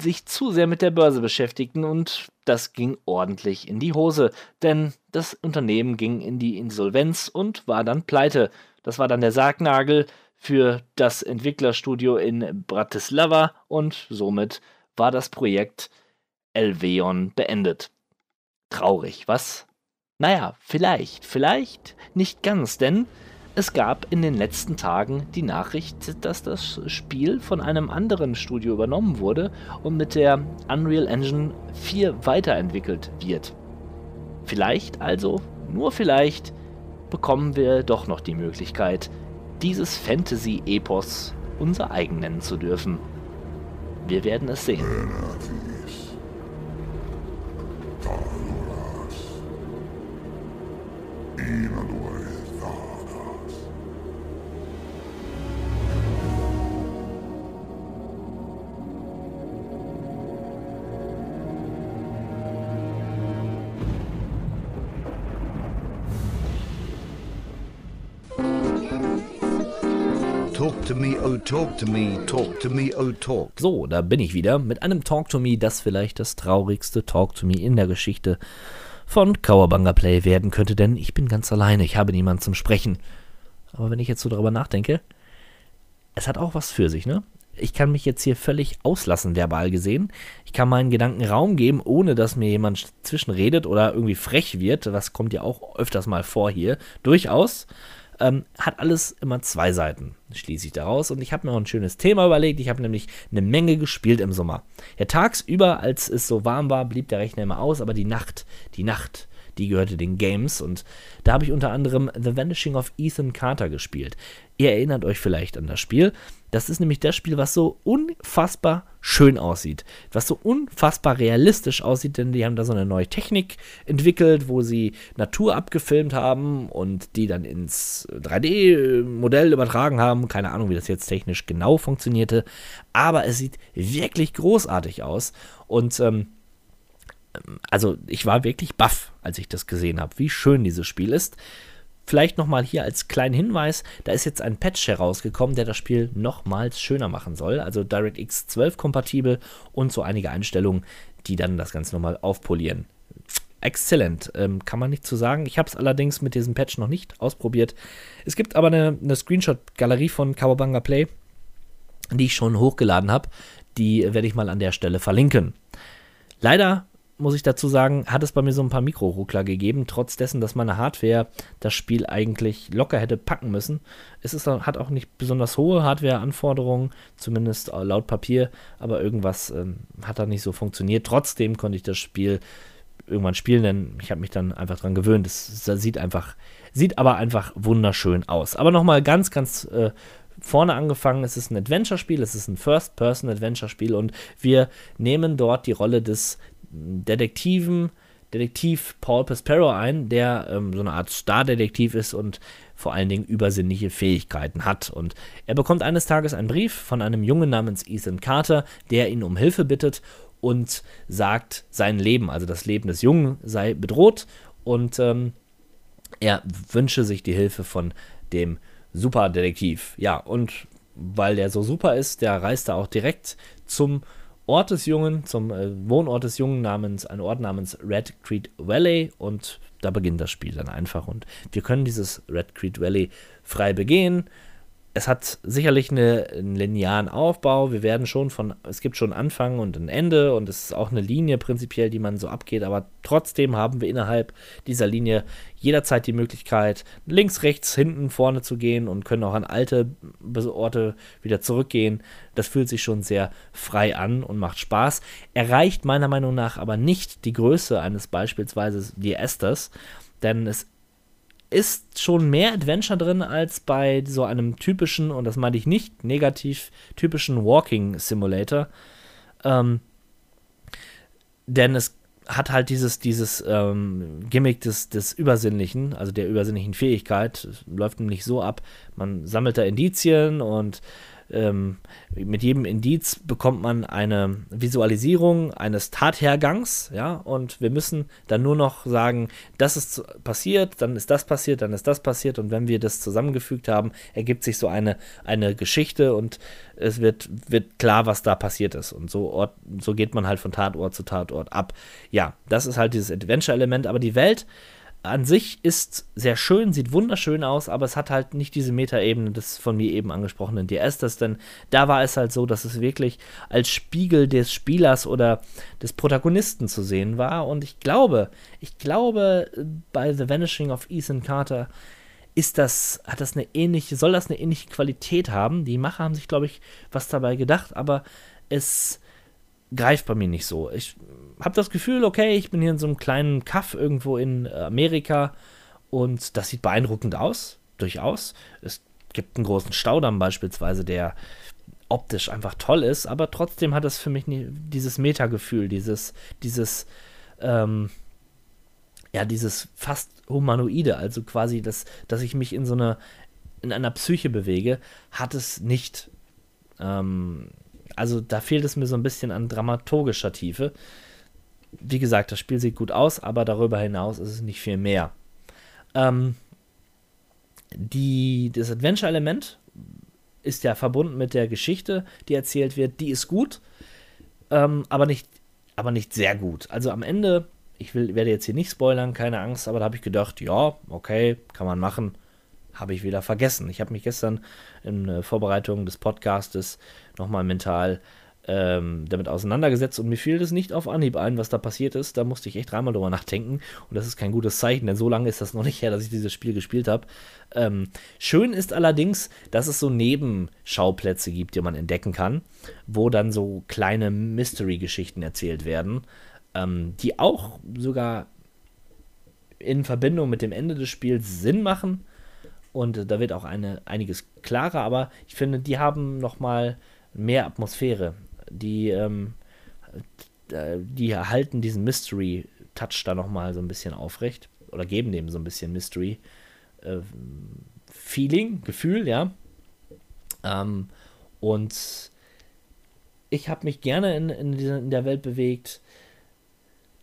sich zu sehr mit der Börse beschäftigten und das ging ordentlich in die Hose, denn das Unternehmen ging in die Insolvenz und war dann pleite. Das war dann der Sargnagel für das Entwicklerstudio in Bratislava und somit war das Projekt Elveon beendet. Traurig, was? Naja, vielleicht, vielleicht nicht ganz, denn es gab in den letzten Tagen die Nachricht, dass das Spiel von einem anderen Studio übernommen wurde und mit der Unreal Engine 4 weiterentwickelt wird. Vielleicht also, nur vielleicht, bekommen wir doch noch die Möglichkeit, dieses Fantasy-Epos unser eigen nennen zu dürfen. Wir werden es sehen. Talk to me, oh talk to me, talk to me, oh talk. So, da bin ich wieder mit einem Talk to Me, das vielleicht das traurigste Talk to Me in der Geschichte von Kawabanga Play werden könnte, denn ich bin ganz alleine, ich habe niemanden zum Sprechen. Aber wenn ich jetzt so darüber nachdenke, es hat auch was für sich, ne? ich kann mich jetzt hier völlig auslassen, verbal gesehen. Ich kann meinen Gedanken Raum geben, ohne dass mir jemand zwischenredet oder irgendwie frech wird. Was kommt ja auch öfters mal vor hier. Durchaus. Ähm, hat alles immer zwei Seiten, schließe ich daraus. Und ich habe mir auch ein schönes Thema überlegt. Ich habe nämlich eine Menge gespielt im Sommer. Ja, tagsüber, als es so warm war, blieb der Rechner immer aus, aber die Nacht, die Nacht, die gehörte den Games. Und da habe ich unter anderem The Vanishing of Ethan Carter gespielt. Ihr erinnert euch vielleicht an das Spiel. Das ist nämlich das Spiel, was so unfassbar schön aussieht, was so unfassbar realistisch aussieht, denn die haben da so eine neue Technik entwickelt, wo sie Natur abgefilmt haben und die dann ins 3D-Modell übertragen haben. Keine Ahnung, wie das jetzt technisch genau funktionierte, aber es sieht wirklich großartig aus und ähm, also ich war wirklich baff, als ich das gesehen habe, wie schön dieses Spiel ist. Vielleicht nochmal hier als kleinen Hinweis, da ist jetzt ein Patch herausgekommen, der das Spiel nochmals schöner machen soll. Also DirectX 12 kompatibel und so einige Einstellungen, die dann das Ganze nochmal aufpolieren. Exzellent, ähm, kann man nicht zu sagen. Ich habe es allerdings mit diesem Patch noch nicht ausprobiert. Es gibt aber eine, eine Screenshot-Galerie von Kawabanga Play, die ich schon hochgeladen habe. Die werde ich mal an der Stelle verlinken. Leider muss ich dazu sagen, hat es bei mir so ein paar Mikroruckler gegeben, trotz dessen, dass meine Hardware das Spiel eigentlich locker hätte packen müssen. Es ist, hat auch nicht besonders hohe Hardware-Anforderungen, zumindest laut Papier, aber irgendwas ähm, hat da nicht so funktioniert. Trotzdem konnte ich das Spiel irgendwann spielen, denn ich habe mich dann einfach dran gewöhnt. Es sieht einfach, sieht aber einfach wunderschön aus. Aber nochmal ganz, ganz äh, vorne angefangen. Es ist ein Adventure-Spiel, es ist ein First-Person-Adventure-Spiel und wir nehmen dort die Rolle des Detektiven, Detektiv Paul Paspero ein, der ähm, so eine Art Star-Detektiv ist und vor allen Dingen übersinnliche Fähigkeiten hat. Und er bekommt eines Tages einen Brief von einem Jungen namens Ethan Carter, der ihn um Hilfe bittet und sagt, sein Leben, also das Leben des Jungen, sei bedroht und ähm, er wünsche sich die Hilfe von dem Superdetektiv. Ja, und weil der so super ist, der reist er auch direkt zum Ort des Jungen, zum äh, Wohnort des Jungen namens, ein Ort namens Red Creek Valley. Und da beginnt das Spiel dann einfach. Und wir können dieses Red Creek Valley frei begehen es hat sicherlich eine, einen linearen Aufbau. Wir werden schon von, es gibt schon Anfang und ein Ende und es ist auch eine Linie prinzipiell, die man so abgeht, aber trotzdem haben wir innerhalb dieser Linie jederzeit die Möglichkeit, links, rechts, hinten, vorne zu gehen und können auch an alte Orte wieder zurückgehen. Das fühlt sich schon sehr frei an und macht Spaß. Erreicht meiner Meinung nach aber nicht die Größe eines beispielsweise die Esthers, denn es ist schon mehr Adventure drin als bei so einem typischen, und das meine ich nicht negativ, typischen Walking Simulator. Ähm, denn es hat halt dieses, dieses ähm, Gimmick des, des Übersinnlichen, also der übersinnlichen Fähigkeit. Läuft nämlich so ab, man sammelt da Indizien und ähm, mit jedem Indiz bekommt man eine Visualisierung eines Tathergangs, ja, und wir müssen dann nur noch sagen, das ist passiert, dann ist das passiert, dann ist das passiert, und wenn wir das zusammengefügt haben, ergibt sich so eine, eine Geschichte und es wird, wird klar, was da passiert ist. Und so, Ort, so geht man halt von Tatort zu Tatort ab. Ja, das ist halt dieses Adventure-Element, aber die Welt an sich ist sehr schön, sieht wunderschön aus, aber es hat halt nicht diese Metaebene des von mir eben angesprochenen DSs, denn da war es halt so, dass es wirklich als Spiegel des Spielers oder des Protagonisten zu sehen war. Und ich glaube, ich glaube, bei The Vanishing of Ethan Carter ist das, hat das eine ähnliche, soll das eine ähnliche Qualität haben. Die Macher haben sich, glaube ich, was dabei gedacht, aber es greift bei mir nicht so. Ich habe das Gefühl, okay, ich bin hier in so einem kleinen Kaff irgendwo in Amerika und das sieht beeindruckend aus, durchaus. Es gibt einen großen Staudamm beispielsweise, der optisch einfach toll ist, aber trotzdem hat es für mich nie, dieses Metagefühl, dieses, dieses, ähm, ja, dieses fast humanoide, also quasi, das, dass ich mich in so einer, in einer Psyche bewege, hat es nicht. Ähm, also da fehlt es mir so ein bisschen an dramaturgischer Tiefe. Wie gesagt, das Spiel sieht gut aus, aber darüber hinaus ist es nicht viel mehr. Ähm, die, das Adventure-Element ist ja verbunden mit der Geschichte, die erzählt wird. Die ist gut, ähm, aber, nicht, aber nicht sehr gut. Also am Ende, ich will, werde jetzt hier nicht spoilern, keine Angst, aber da habe ich gedacht, ja, okay, kann man machen. habe ich wieder vergessen. Ich habe mich gestern in äh, Vorbereitung des Podcastes nochmal mental ähm, damit auseinandergesetzt und mir fiel das nicht auf Anhieb ein, was da passiert ist. Da musste ich echt dreimal drüber nachdenken und das ist kein gutes Zeichen, denn so lange ist das noch nicht her, dass ich dieses Spiel gespielt habe. Ähm, schön ist allerdings, dass es so Nebenschauplätze gibt, die man entdecken kann, wo dann so kleine Mystery-Geschichten erzählt werden, ähm, die auch sogar in Verbindung mit dem Ende des Spiels Sinn machen. Und da wird auch eine, einiges klarer, aber ich finde, die haben nochmal mehr Atmosphäre die, ähm, die halten diesen Mystery-Touch da nochmal so ein bisschen aufrecht oder geben dem so ein bisschen Mystery-Feeling, äh, Gefühl, ja. Ähm, und ich habe mich gerne in, in, dieser, in der Welt bewegt,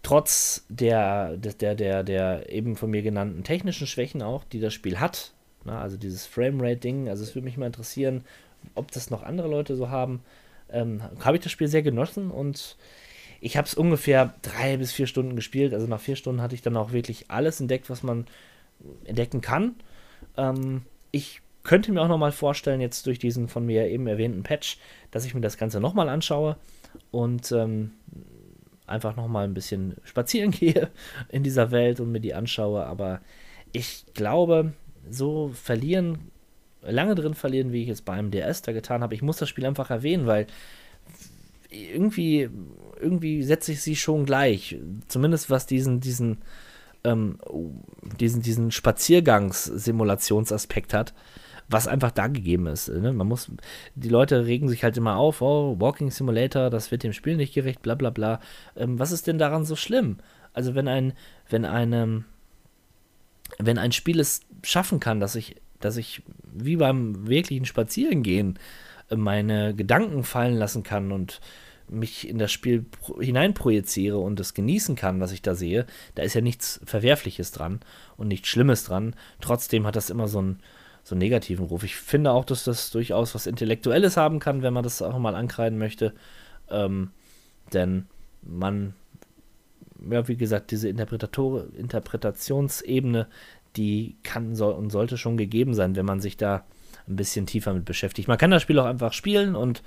trotz der, der, der, der eben von mir genannten technischen Schwächen auch, die das Spiel hat. Na, also dieses Framerate-Ding, also es würde mich mal interessieren, ob das noch andere Leute so haben ähm, habe ich das Spiel sehr genossen und ich habe es ungefähr drei bis vier Stunden gespielt. Also nach vier Stunden hatte ich dann auch wirklich alles entdeckt, was man entdecken kann. Ähm, ich könnte mir auch nochmal vorstellen, jetzt durch diesen von mir eben erwähnten Patch, dass ich mir das Ganze nochmal anschaue und ähm, einfach nochmal ein bisschen spazieren gehe in dieser Welt und mir die anschaue. Aber ich glaube, so verlieren lange drin verlieren, wie ich es beim DS da getan habe. Ich muss das Spiel einfach erwähnen, weil irgendwie, irgendwie setze ich sie schon gleich. Zumindest was diesen, diesen, ähm, diesen, diesen Spaziergangs-Simulationsaspekt hat, was einfach da gegeben ist. Ne? Man muss, die Leute regen sich halt immer auf, oh, Walking Simulator, das wird dem Spiel nicht gerecht, bla bla bla. Ähm, was ist denn daran so schlimm? Also wenn ein, wenn einem, wenn ein Spiel es schaffen kann, dass ich dass ich wie beim wirklichen Spazierengehen äh, meine Gedanken fallen lassen kann und mich in das Spiel hineinprojiziere und es genießen kann, was ich da sehe, da ist ja nichts Verwerfliches dran und nichts Schlimmes dran. Trotzdem hat das immer so einen, so einen negativen Ruf. Ich finde auch, dass das durchaus was Intellektuelles haben kann, wenn man das auch mal ankreiden möchte. Ähm, denn man, ja, wie gesagt, diese Interpretationsebene, die kann soll, und sollte schon gegeben sein, wenn man sich da ein bisschen tiefer mit beschäftigt. Man kann das Spiel auch einfach spielen und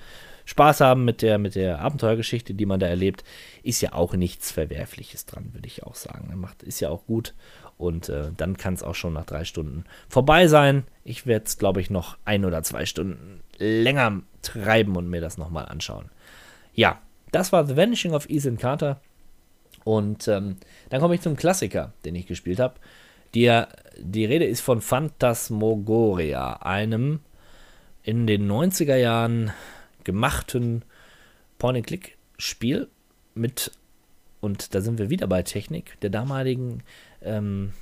Spaß haben mit der, mit der Abenteuergeschichte, die man da erlebt. Ist ja auch nichts Verwerfliches dran, würde ich auch sagen. Macht, ist ja auch gut. Und äh, dann kann es auch schon nach drei Stunden vorbei sein. Ich werde es, glaube ich, noch ein oder zwei Stunden länger treiben und mir das nochmal anschauen. Ja, das war The Vanishing of Ethan Carter. Und ähm, dann komme ich zum Klassiker, den ich gespielt habe. Die, die Rede ist von Phantasmagoria, einem in den 90er Jahren gemachten Point-and-Click-Spiel mit, und da sind wir wieder bei Technik, der damaligen ähm,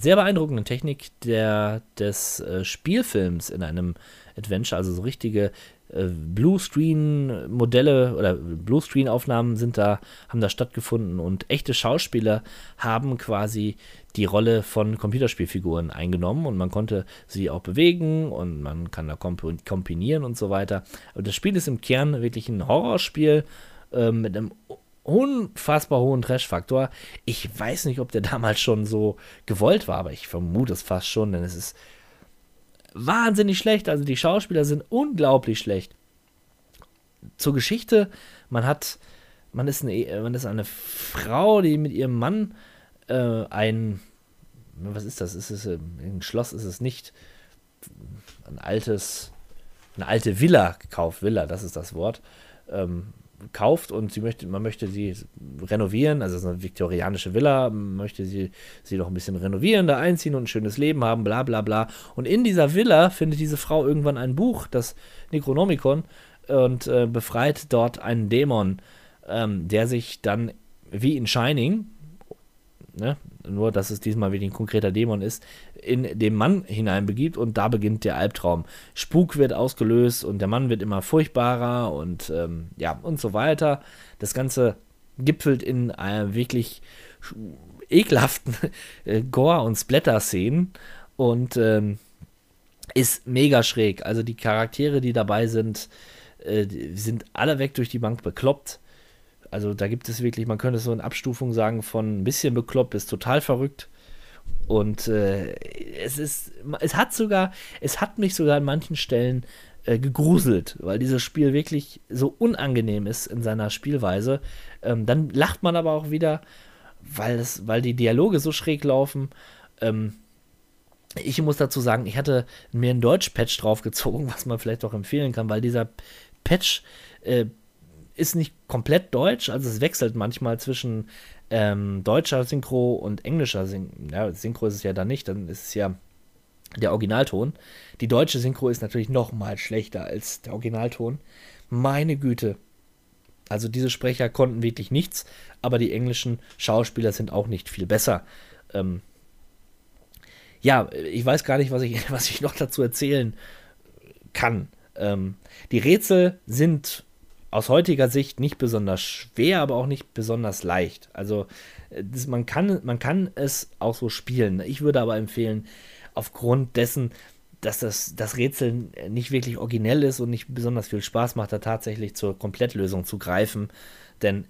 sehr beeindruckenden Technik der, des äh, Spielfilms in einem Adventure, also so richtige Bluescreen-Modelle oder Bluescreen-Aufnahmen sind da, haben da stattgefunden und echte Schauspieler haben quasi die Rolle von Computerspielfiguren eingenommen und man konnte sie auch bewegen und man kann da komp kombinieren und so weiter. Aber das Spiel ist im Kern wirklich ein Horrorspiel äh, mit einem unfassbar hohen Trash-Faktor. Ich weiß nicht, ob der damals schon so gewollt war, aber ich vermute es fast schon, denn es ist wahnsinnig schlecht. Also die Schauspieler sind unglaublich schlecht. Zur Geschichte, man hat, man ist eine, man ist eine Frau, die mit ihrem Mann äh, ein, was ist das? Ist es ein Schloss? Ist es nicht ein altes, eine alte Villa gekauft? Villa, das ist das Wort. Ähm, kauft und sie möchte, man möchte sie renovieren, also es ist eine viktorianische Villa, möchte sie, sie noch ein bisschen renovieren, da einziehen und ein schönes Leben haben, bla bla bla. Und in dieser Villa findet diese Frau irgendwann ein Buch, das Necronomicon, und äh, befreit dort einen Dämon, ähm, der sich dann wie in Shining, ne, nur dass es diesmal wie ein konkreter Dämon ist, in den Mann hineinbegibt und da beginnt der Albtraum. Spuk wird ausgelöst und der Mann wird immer furchtbarer und ähm, ja und so weiter. Das Ganze gipfelt in einer wirklich ekelhaften äh, Gore- und Splatter-Szenen und ähm, ist mega schräg. Also die Charaktere, die dabei sind, äh, sind alle weg durch die Bank bekloppt. Also da gibt es wirklich, man könnte so eine Abstufung sagen von ein bisschen bekloppt bis total verrückt. Und äh, es ist, es hat sogar, es hat mich sogar an manchen Stellen äh, gegruselt, weil dieses Spiel wirklich so unangenehm ist in seiner Spielweise. Ähm, dann lacht man aber auch wieder, weil, es, weil die Dialoge so schräg laufen. Ähm, ich muss dazu sagen, ich hatte mir einen Deutsch-Patch draufgezogen, was man vielleicht auch empfehlen kann, weil dieser Patch äh, ist nicht komplett deutsch, also es wechselt manchmal zwischen ähm, deutscher Synchro und englischer Synchro. Ja, Synchro ist es ja dann nicht, dann ist es ja der Originalton. Die deutsche Synchro ist natürlich noch mal schlechter als der Originalton. Meine Güte. Also diese Sprecher konnten wirklich nichts, aber die englischen Schauspieler sind auch nicht viel besser. Ähm, ja, ich weiß gar nicht, was ich, was ich noch dazu erzählen kann. Ähm, die Rätsel sind aus heutiger Sicht nicht besonders schwer, aber auch nicht besonders leicht. Also das, man, kann, man kann es auch so spielen. Ich würde aber empfehlen, aufgrund dessen, dass das, das Rätsel nicht wirklich originell ist und nicht besonders viel Spaß macht, da tatsächlich zur Komplettlösung zu greifen. Denn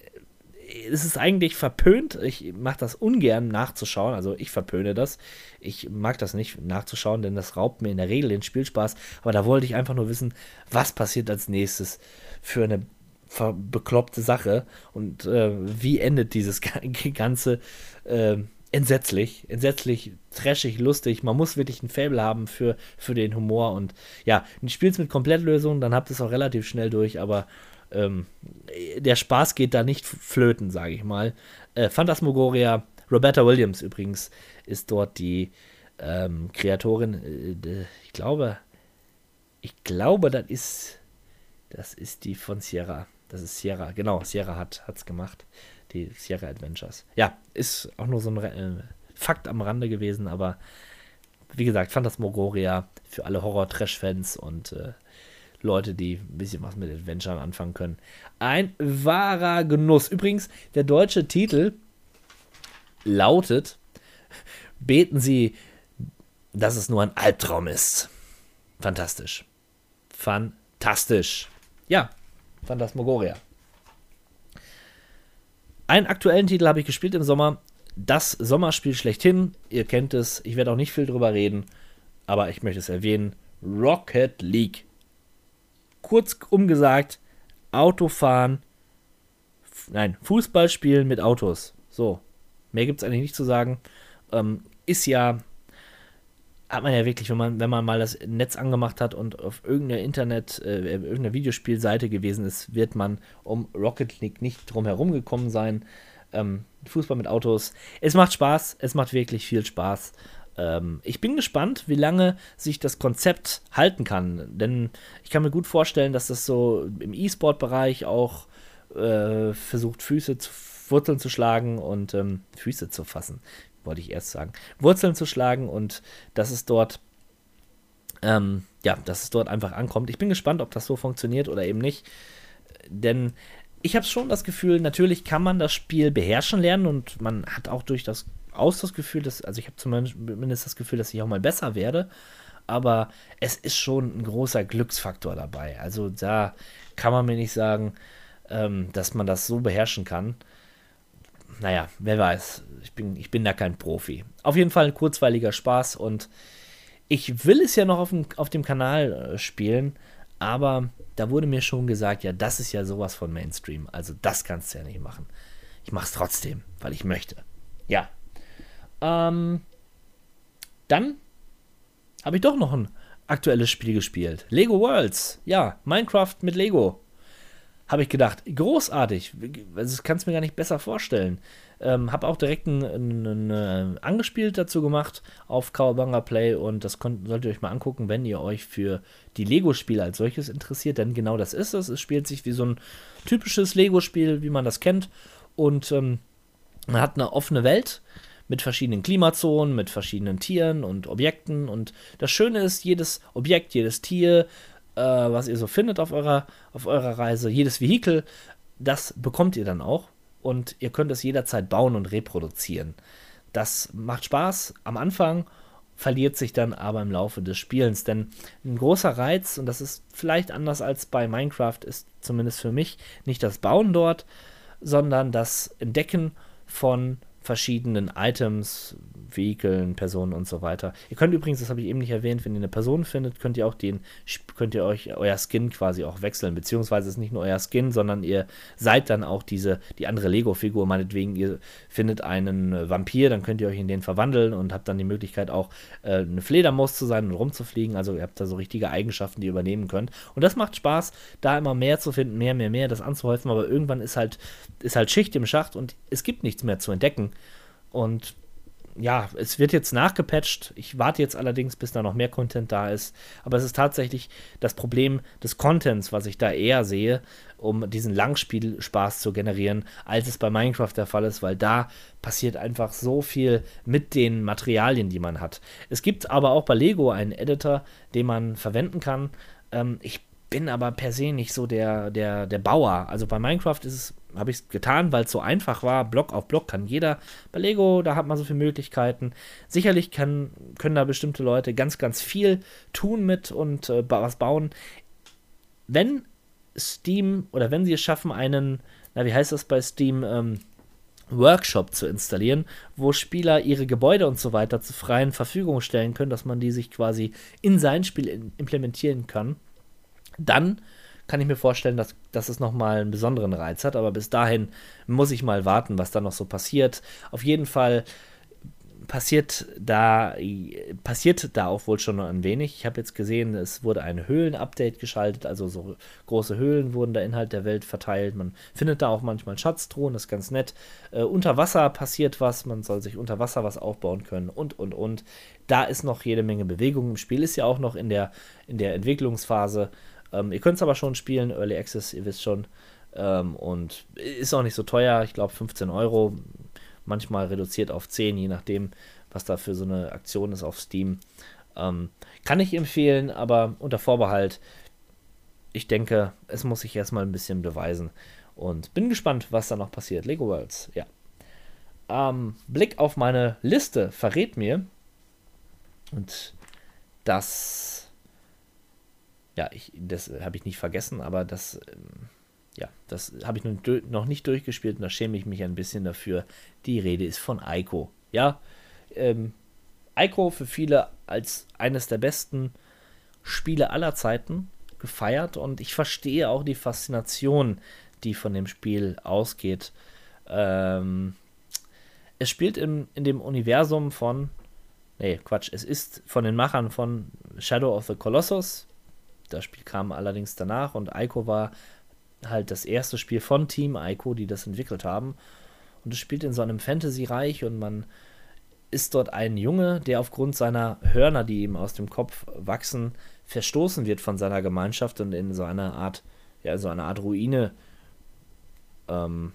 es ist eigentlich verpönt. Ich mache das ungern nachzuschauen. Also ich verpöne das. Ich mag das nicht nachzuschauen, denn das raubt mir in der Regel den Spielspaß. Aber da wollte ich einfach nur wissen, was passiert als nächstes für eine bekloppte Sache und äh, wie endet dieses ganze äh, entsetzlich, entsetzlich, trashig, lustig. Man muss wirklich ein Fable haben für, für den Humor und ja, ein Spiel mit Komplettlösung, dann habt ihr es auch relativ schnell durch, aber ähm, der Spaß geht da nicht flöten, sage ich mal. Äh, Phantasmagoria, Roberta Williams übrigens, ist dort die ähm, Kreatorin. Äh, ich glaube, ich glaube, das ist, das ist die von Sierra. Das ist Sierra, genau, Sierra hat es gemacht. Die Sierra Adventures. Ja, ist auch nur so ein äh, Fakt am Rande gewesen, aber wie gesagt, Phantasmagoria für alle Horror-Trash-Fans und äh, Leute, die ein bisschen was mit Adventure anfangen können. Ein wahrer Genuss. Übrigens, der deutsche Titel lautet: Beten Sie, dass es nur ein Albtraum ist. Fantastisch. Fantastisch. Ja, Phantasmagoria. Einen aktuellen Titel habe ich gespielt im Sommer. Das Sommerspiel schlechthin. Ihr kennt es. Ich werde auch nicht viel drüber reden, aber ich möchte es erwähnen. Rocket League kurz umgesagt, Autofahren, nein, Fußball spielen mit Autos. So, mehr gibt es eigentlich nicht zu sagen. Ähm, ist ja, hat man ja wirklich, wenn man, wenn man mal das Netz angemacht hat und auf irgendeiner Internet, äh, irgendeiner Videospielseite gewesen ist, wird man um Rocket League nicht drum herum gekommen sein. Ähm, Fußball mit Autos. Es macht Spaß, es macht wirklich viel Spaß. Ähm, ich bin gespannt, wie lange sich das Konzept halten kann. Denn ich kann mir gut vorstellen, dass das so im E-Sport-Bereich auch äh, versucht, Füße zu, Wurzeln zu schlagen und ähm, Füße zu fassen, wollte ich erst sagen. Wurzeln zu schlagen und dass es dort ähm, ja, dass es dort einfach ankommt. Ich bin gespannt, ob das so funktioniert oder eben nicht. Denn ich habe schon das Gefühl, natürlich kann man das Spiel beherrschen lernen und man hat auch durch das aus das Gefühl, dass, also ich habe zumindest das Gefühl, dass ich auch mal besser werde, aber es ist schon ein großer Glücksfaktor dabei. Also da kann man mir nicht sagen, ähm, dass man das so beherrschen kann. Naja, wer weiß, ich bin, ich bin da kein Profi. Auf jeden Fall ein kurzweiliger Spaß und ich will es ja noch auf dem, auf dem Kanal äh, spielen, aber da wurde mir schon gesagt, ja, das ist ja sowas von Mainstream. Also das kannst du ja nicht machen. Ich mache es trotzdem, weil ich möchte. Ja, ähm, dann habe ich doch noch ein aktuelles Spiel gespielt. Lego Worlds. Ja, Minecraft mit Lego. Habe ich gedacht, großartig. Also, das kannst du mir gar nicht besser vorstellen. Ähm, habe auch direkt ein, ein, ein, angespielt dazu gemacht auf Kawabanga Play und das könnt, solltet ihr euch mal angucken, wenn ihr euch für die Lego-Spiele als solches interessiert, denn genau das ist es. Es spielt sich wie so ein typisches Lego-Spiel, wie man das kennt und ähm, man hat eine offene Welt mit verschiedenen Klimazonen, mit verschiedenen Tieren und Objekten. Und das Schöne ist, jedes Objekt, jedes Tier, äh, was ihr so findet auf eurer, auf eurer Reise, jedes Vehikel, das bekommt ihr dann auch. Und ihr könnt es jederzeit bauen und reproduzieren. Das macht Spaß am Anfang, verliert sich dann aber im Laufe des Spielens. Denn ein großer Reiz, und das ist vielleicht anders als bei Minecraft, ist zumindest für mich nicht das Bauen dort, sondern das Entdecken von verschiedenen Items, Vehikeln, Personen und so weiter. Ihr könnt übrigens, das habe ich eben nicht erwähnt, wenn ihr eine Person findet, könnt ihr auch den, könnt ihr euch euer Skin quasi auch wechseln, beziehungsweise ist nicht nur euer Skin, sondern ihr seid dann auch diese, die andere Lego-Figur, meinetwegen, ihr findet einen Vampir, dann könnt ihr euch in den verwandeln und habt dann die Möglichkeit auch äh, eine Fledermaus zu sein und rumzufliegen, also ihr habt da so richtige Eigenschaften, die ihr übernehmen könnt. Und das macht Spaß, da immer mehr zu finden, mehr, mehr, mehr, das anzuhäufen, aber irgendwann ist halt, ist halt Schicht im Schacht und es gibt nichts mehr zu entdecken. Und ja, es wird jetzt nachgepatcht. Ich warte jetzt allerdings, bis da noch mehr Content da ist. Aber es ist tatsächlich das Problem des Contents, was ich da eher sehe, um diesen Langspielspaß zu generieren, als es bei Minecraft der Fall ist, weil da passiert einfach so viel mit den Materialien, die man hat. Es gibt aber auch bei Lego einen Editor, den man verwenden kann. Ähm, ich bin aber per se nicht so der, der, der Bauer. Also bei Minecraft ist es, habe ich es getan, weil es so einfach war. Block auf Block kann jeder. Bei Lego, da hat man so viele Möglichkeiten. Sicherlich kann, können da bestimmte Leute ganz, ganz viel tun mit und äh, was bauen. Wenn Steam oder wenn sie es schaffen, einen, na, wie heißt das bei Steam, ähm, Workshop zu installieren, wo Spieler ihre Gebäude und so weiter zur freien Verfügung stellen können, dass man die sich quasi in sein Spiel in, implementieren kann dann kann ich mir vorstellen, dass, dass es nochmal einen besonderen Reiz hat. Aber bis dahin muss ich mal warten, was da noch so passiert. Auf jeden Fall passiert da, passiert da auch wohl schon ein wenig. Ich habe jetzt gesehen, es wurde ein Höhlen-Update geschaltet, also so große Höhlen wurden da innerhalb der Welt verteilt. Man findet da auch manchmal Schatztruhen, das ist ganz nett. Äh, unter Wasser passiert was, man soll sich unter Wasser was aufbauen können und und und. Da ist noch jede Menge Bewegung im Spiel, ist ja auch noch in der, in der Entwicklungsphase. Ähm, ihr könnt es aber schon spielen, Early Access, ihr wisst schon. Ähm, und ist auch nicht so teuer, ich glaube 15 Euro. Manchmal reduziert auf 10, je nachdem, was da für so eine Aktion ist auf Steam. Ähm, kann ich empfehlen, aber unter Vorbehalt. Ich denke, es muss sich erstmal ein bisschen beweisen. Und bin gespannt, was da noch passiert. Lego Worlds, ja. Ähm, Blick auf meine Liste verrät mir, und das ja, ich, das habe ich nicht vergessen, aber das, ähm, ja, das habe ich noch nicht durchgespielt und da schäme ich mich ein bisschen dafür. Die Rede ist von Aiko. Ja, ähm, Aiko für viele als eines der besten Spiele aller Zeiten gefeiert und ich verstehe auch die Faszination, die von dem Spiel ausgeht. Ähm, es spielt im, in dem Universum von, nee, Quatsch, es ist von den Machern von Shadow of the Colossus, das Spiel kam allerdings danach und Ico war halt das erste Spiel von Team Ico, die das entwickelt haben. Und es spielt in so einem Fantasy-Reich und man ist dort ein Junge, der aufgrund seiner Hörner, die ihm aus dem Kopf wachsen, verstoßen wird von seiner Gemeinschaft und in so einer Art, ja, so eine Art Ruine ähm,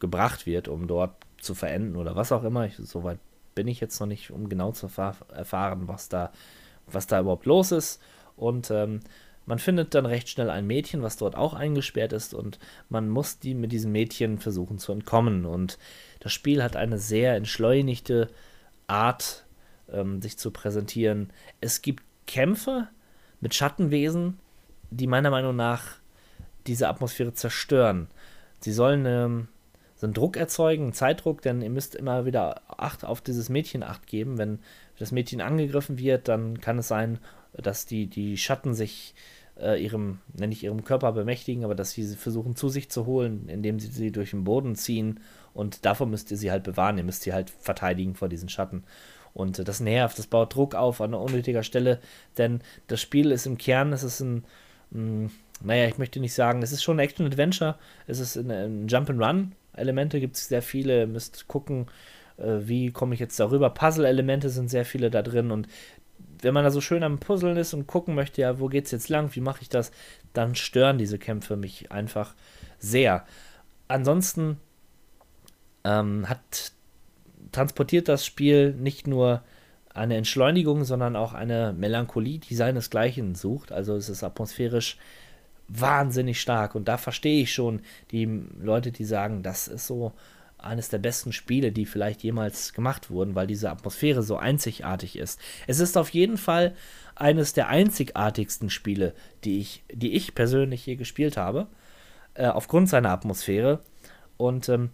gebracht wird, um dort zu verenden oder was auch immer. Ich, Soweit bin ich jetzt noch nicht, um genau zu erfahren, was da, was da überhaupt los ist. Und ähm, man findet dann recht schnell ein Mädchen, was dort auch eingesperrt ist und man muss die mit diesem Mädchen versuchen zu entkommen. Und das Spiel hat eine sehr entschleunigte Art, ähm, sich zu präsentieren. Es gibt Kämpfe mit Schattenwesen, die meiner Meinung nach diese Atmosphäre zerstören. Sie sollen ähm, so einen Druck erzeugen, einen Zeitdruck, denn ihr müsst immer wieder Acht auf dieses Mädchen Acht geben. Wenn das Mädchen angegriffen wird, dann kann es sein, dass die, die Schatten sich äh, ihrem, nenne ich ihrem Körper bemächtigen, aber dass sie versuchen zu sich zu holen, indem sie sie durch den Boden ziehen. Und davor müsst ihr sie halt bewahren. Ihr müsst sie halt verteidigen vor diesen Schatten. Und äh, das nervt, das baut Druck auf an unnötiger Stelle, denn das Spiel ist im Kern, es ist ein, mh, naja, ich möchte nicht sagen, es ist schon ein Action-Adventure, es ist ein, ein Jump-and-Run. Elemente gibt es sehr viele, müsst gucken, äh, wie komme ich jetzt darüber. Puzzle-Elemente sind sehr viele da drin und wenn man da so schön am Puzzeln ist und gucken möchte, ja, wo geht's jetzt lang, wie mache ich das, dann stören diese Kämpfe mich einfach sehr. Ansonsten ähm, hat transportiert das Spiel nicht nur eine Entschleunigung, sondern auch eine Melancholie, die seinesgleichen sucht. Also es ist atmosphärisch wahnsinnig stark und da verstehe ich schon die Leute, die sagen, das ist so eines der besten Spiele, die vielleicht jemals gemacht wurden, weil diese Atmosphäre so einzigartig ist. Es ist auf jeden Fall eines der einzigartigsten Spiele, die ich, die ich persönlich je gespielt habe, äh, aufgrund seiner Atmosphäre. Und ähm,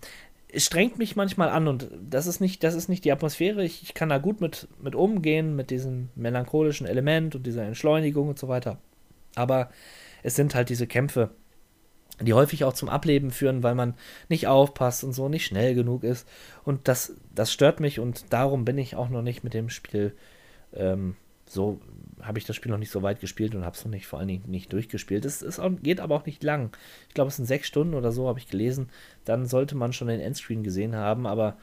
es strengt mich manchmal an und das ist nicht, das ist nicht die Atmosphäre. Ich, ich kann da gut mit, mit umgehen, mit diesem melancholischen Element und dieser Entschleunigung und so weiter. Aber es sind halt diese Kämpfe, die häufig auch zum Ableben führen, weil man nicht aufpasst und so nicht schnell genug ist. Und das, das stört mich und darum bin ich auch noch nicht mit dem Spiel ähm, so, habe ich das Spiel noch nicht so weit gespielt und habe es noch nicht vor allen Dingen nicht durchgespielt. Es, es geht aber auch nicht lang. Ich glaube, es sind sechs Stunden oder so, habe ich gelesen. Dann sollte man schon den Endscreen gesehen haben. Aber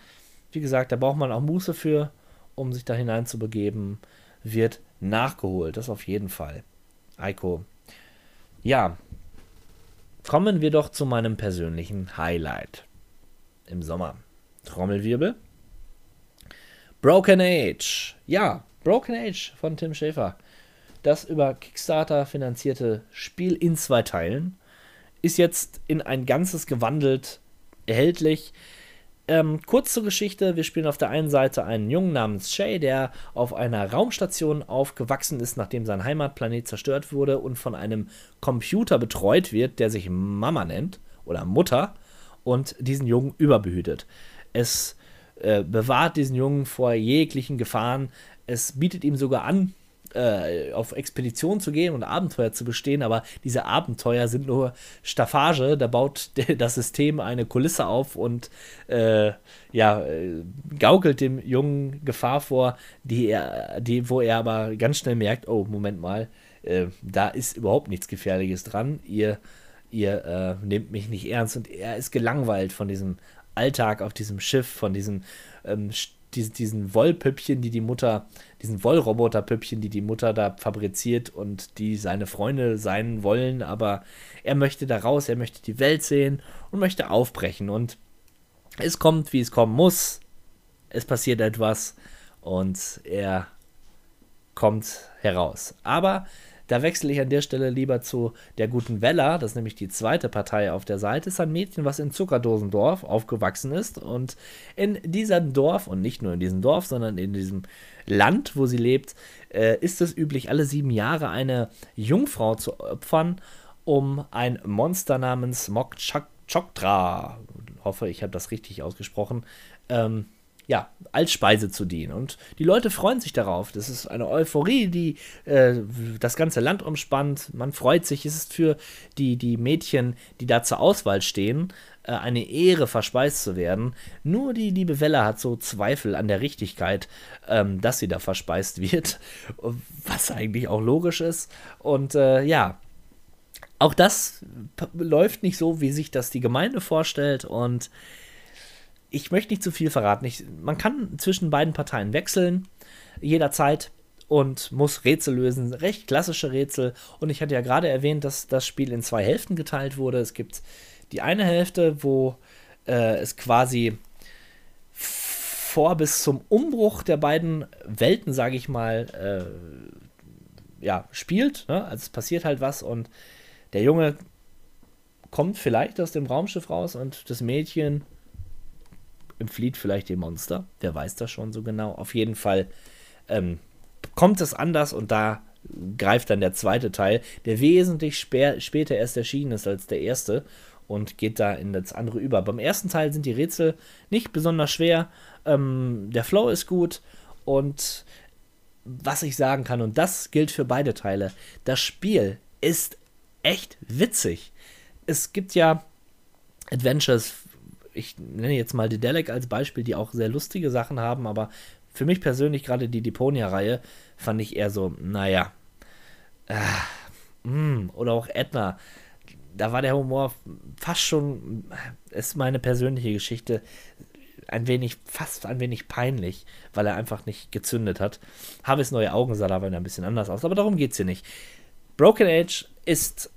wie gesagt, da braucht man auch Muße für, um sich da hineinzubegeben. Wird nachgeholt, das auf jeden Fall. Eiko. Ja, kommen wir doch zu meinem persönlichen Highlight im Sommer. Trommelwirbel. Broken Age. Ja, Broken Age von Tim Schäfer. Das über Kickstarter finanzierte Spiel in zwei Teilen ist jetzt in ein ganzes gewandelt erhältlich. Ähm, kurz zur Geschichte: Wir spielen auf der einen Seite einen Jungen namens Shay, der auf einer Raumstation aufgewachsen ist, nachdem sein Heimatplanet zerstört wurde und von einem Computer betreut wird, der sich Mama nennt oder Mutter und diesen Jungen überbehütet. Es äh, bewahrt diesen Jungen vor jeglichen Gefahren. Es bietet ihm sogar an, äh, auf Expedition zu gehen und Abenteuer zu bestehen, aber diese Abenteuer sind nur Staffage. Da baut das System eine Kulisse auf und äh, ja, äh, gaukelt dem Jungen Gefahr vor, die er, die, wo er aber ganz schnell merkt, oh, Moment mal, äh, da ist überhaupt nichts Gefährliches dran. Ihr, ihr äh, nehmt mich nicht ernst und er ist gelangweilt von diesem Alltag auf diesem Schiff, von diesem ähm, diesen, diesen Wollpüppchen, die die Mutter, diesen Wollroboterpüppchen, die die Mutter da fabriziert und die seine Freunde sein wollen, aber er möchte da raus, er möchte die Welt sehen und möchte aufbrechen und es kommt, wie es kommen muss. Es passiert etwas und er kommt heraus. Aber da wechsle ich an der Stelle lieber zu der guten Wella, das ist nämlich die zweite Partei auf der Seite, ist ein Mädchen, was in Zuckerdosendorf aufgewachsen ist. Und in diesem Dorf, und nicht nur in diesem Dorf, sondern in diesem Land, wo sie lebt, äh, ist es üblich, alle sieben Jahre eine Jungfrau zu opfern, um ein Monster namens Mok Choktra, hoffe, ich habe das richtig ausgesprochen, ähm, ja, als Speise zu dienen. Und die Leute freuen sich darauf. Das ist eine Euphorie, die äh, das ganze Land umspannt. Man freut sich. Es ist für die, die Mädchen, die da zur Auswahl stehen, äh, eine Ehre, verspeist zu werden. Nur die liebe Welle hat so Zweifel an der Richtigkeit, ähm, dass sie da verspeist wird. Was eigentlich auch logisch ist. Und äh, ja, auch das läuft nicht so, wie sich das die Gemeinde vorstellt. Und ich möchte nicht zu viel verraten. Ich, man kann zwischen beiden Parteien wechseln, jederzeit und muss Rätsel lösen. Recht klassische Rätsel. Und ich hatte ja gerade erwähnt, dass das Spiel in zwei Hälften geteilt wurde. Es gibt die eine Hälfte, wo äh, es quasi vor bis zum Umbruch der beiden Welten, sage ich mal, äh, ja, spielt. Ne? Also es passiert halt was und der Junge kommt vielleicht aus dem Raumschiff raus und das Mädchen entflieht vielleicht dem Monster. Wer weiß das schon so genau. Auf jeden Fall ähm, kommt es anders und da greift dann der zweite Teil, der wesentlich später erst erschienen ist als der erste und geht da in das andere über. Beim ersten Teil sind die Rätsel nicht besonders schwer, ähm, der Flow ist gut und was ich sagen kann, und das gilt für beide Teile, das Spiel ist echt witzig. Es gibt ja Adventures ich nenne jetzt mal die Delec als Beispiel, die auch sehr lustige Sachen haben, aber für mich persönlich gerade die Deponia-Reihe fand ich eher so, naja, äh, mm, oder auch Edna. Da war der Humor fast schon, ist meine persönliche Geschichte, ein wenig, fast ein wenig peinlich, weil er einfach nicht gezündet hat. Habe es neue Augen sah da ein bisschen anders aus, aber darum geht es hier nicht. Broken Age ist,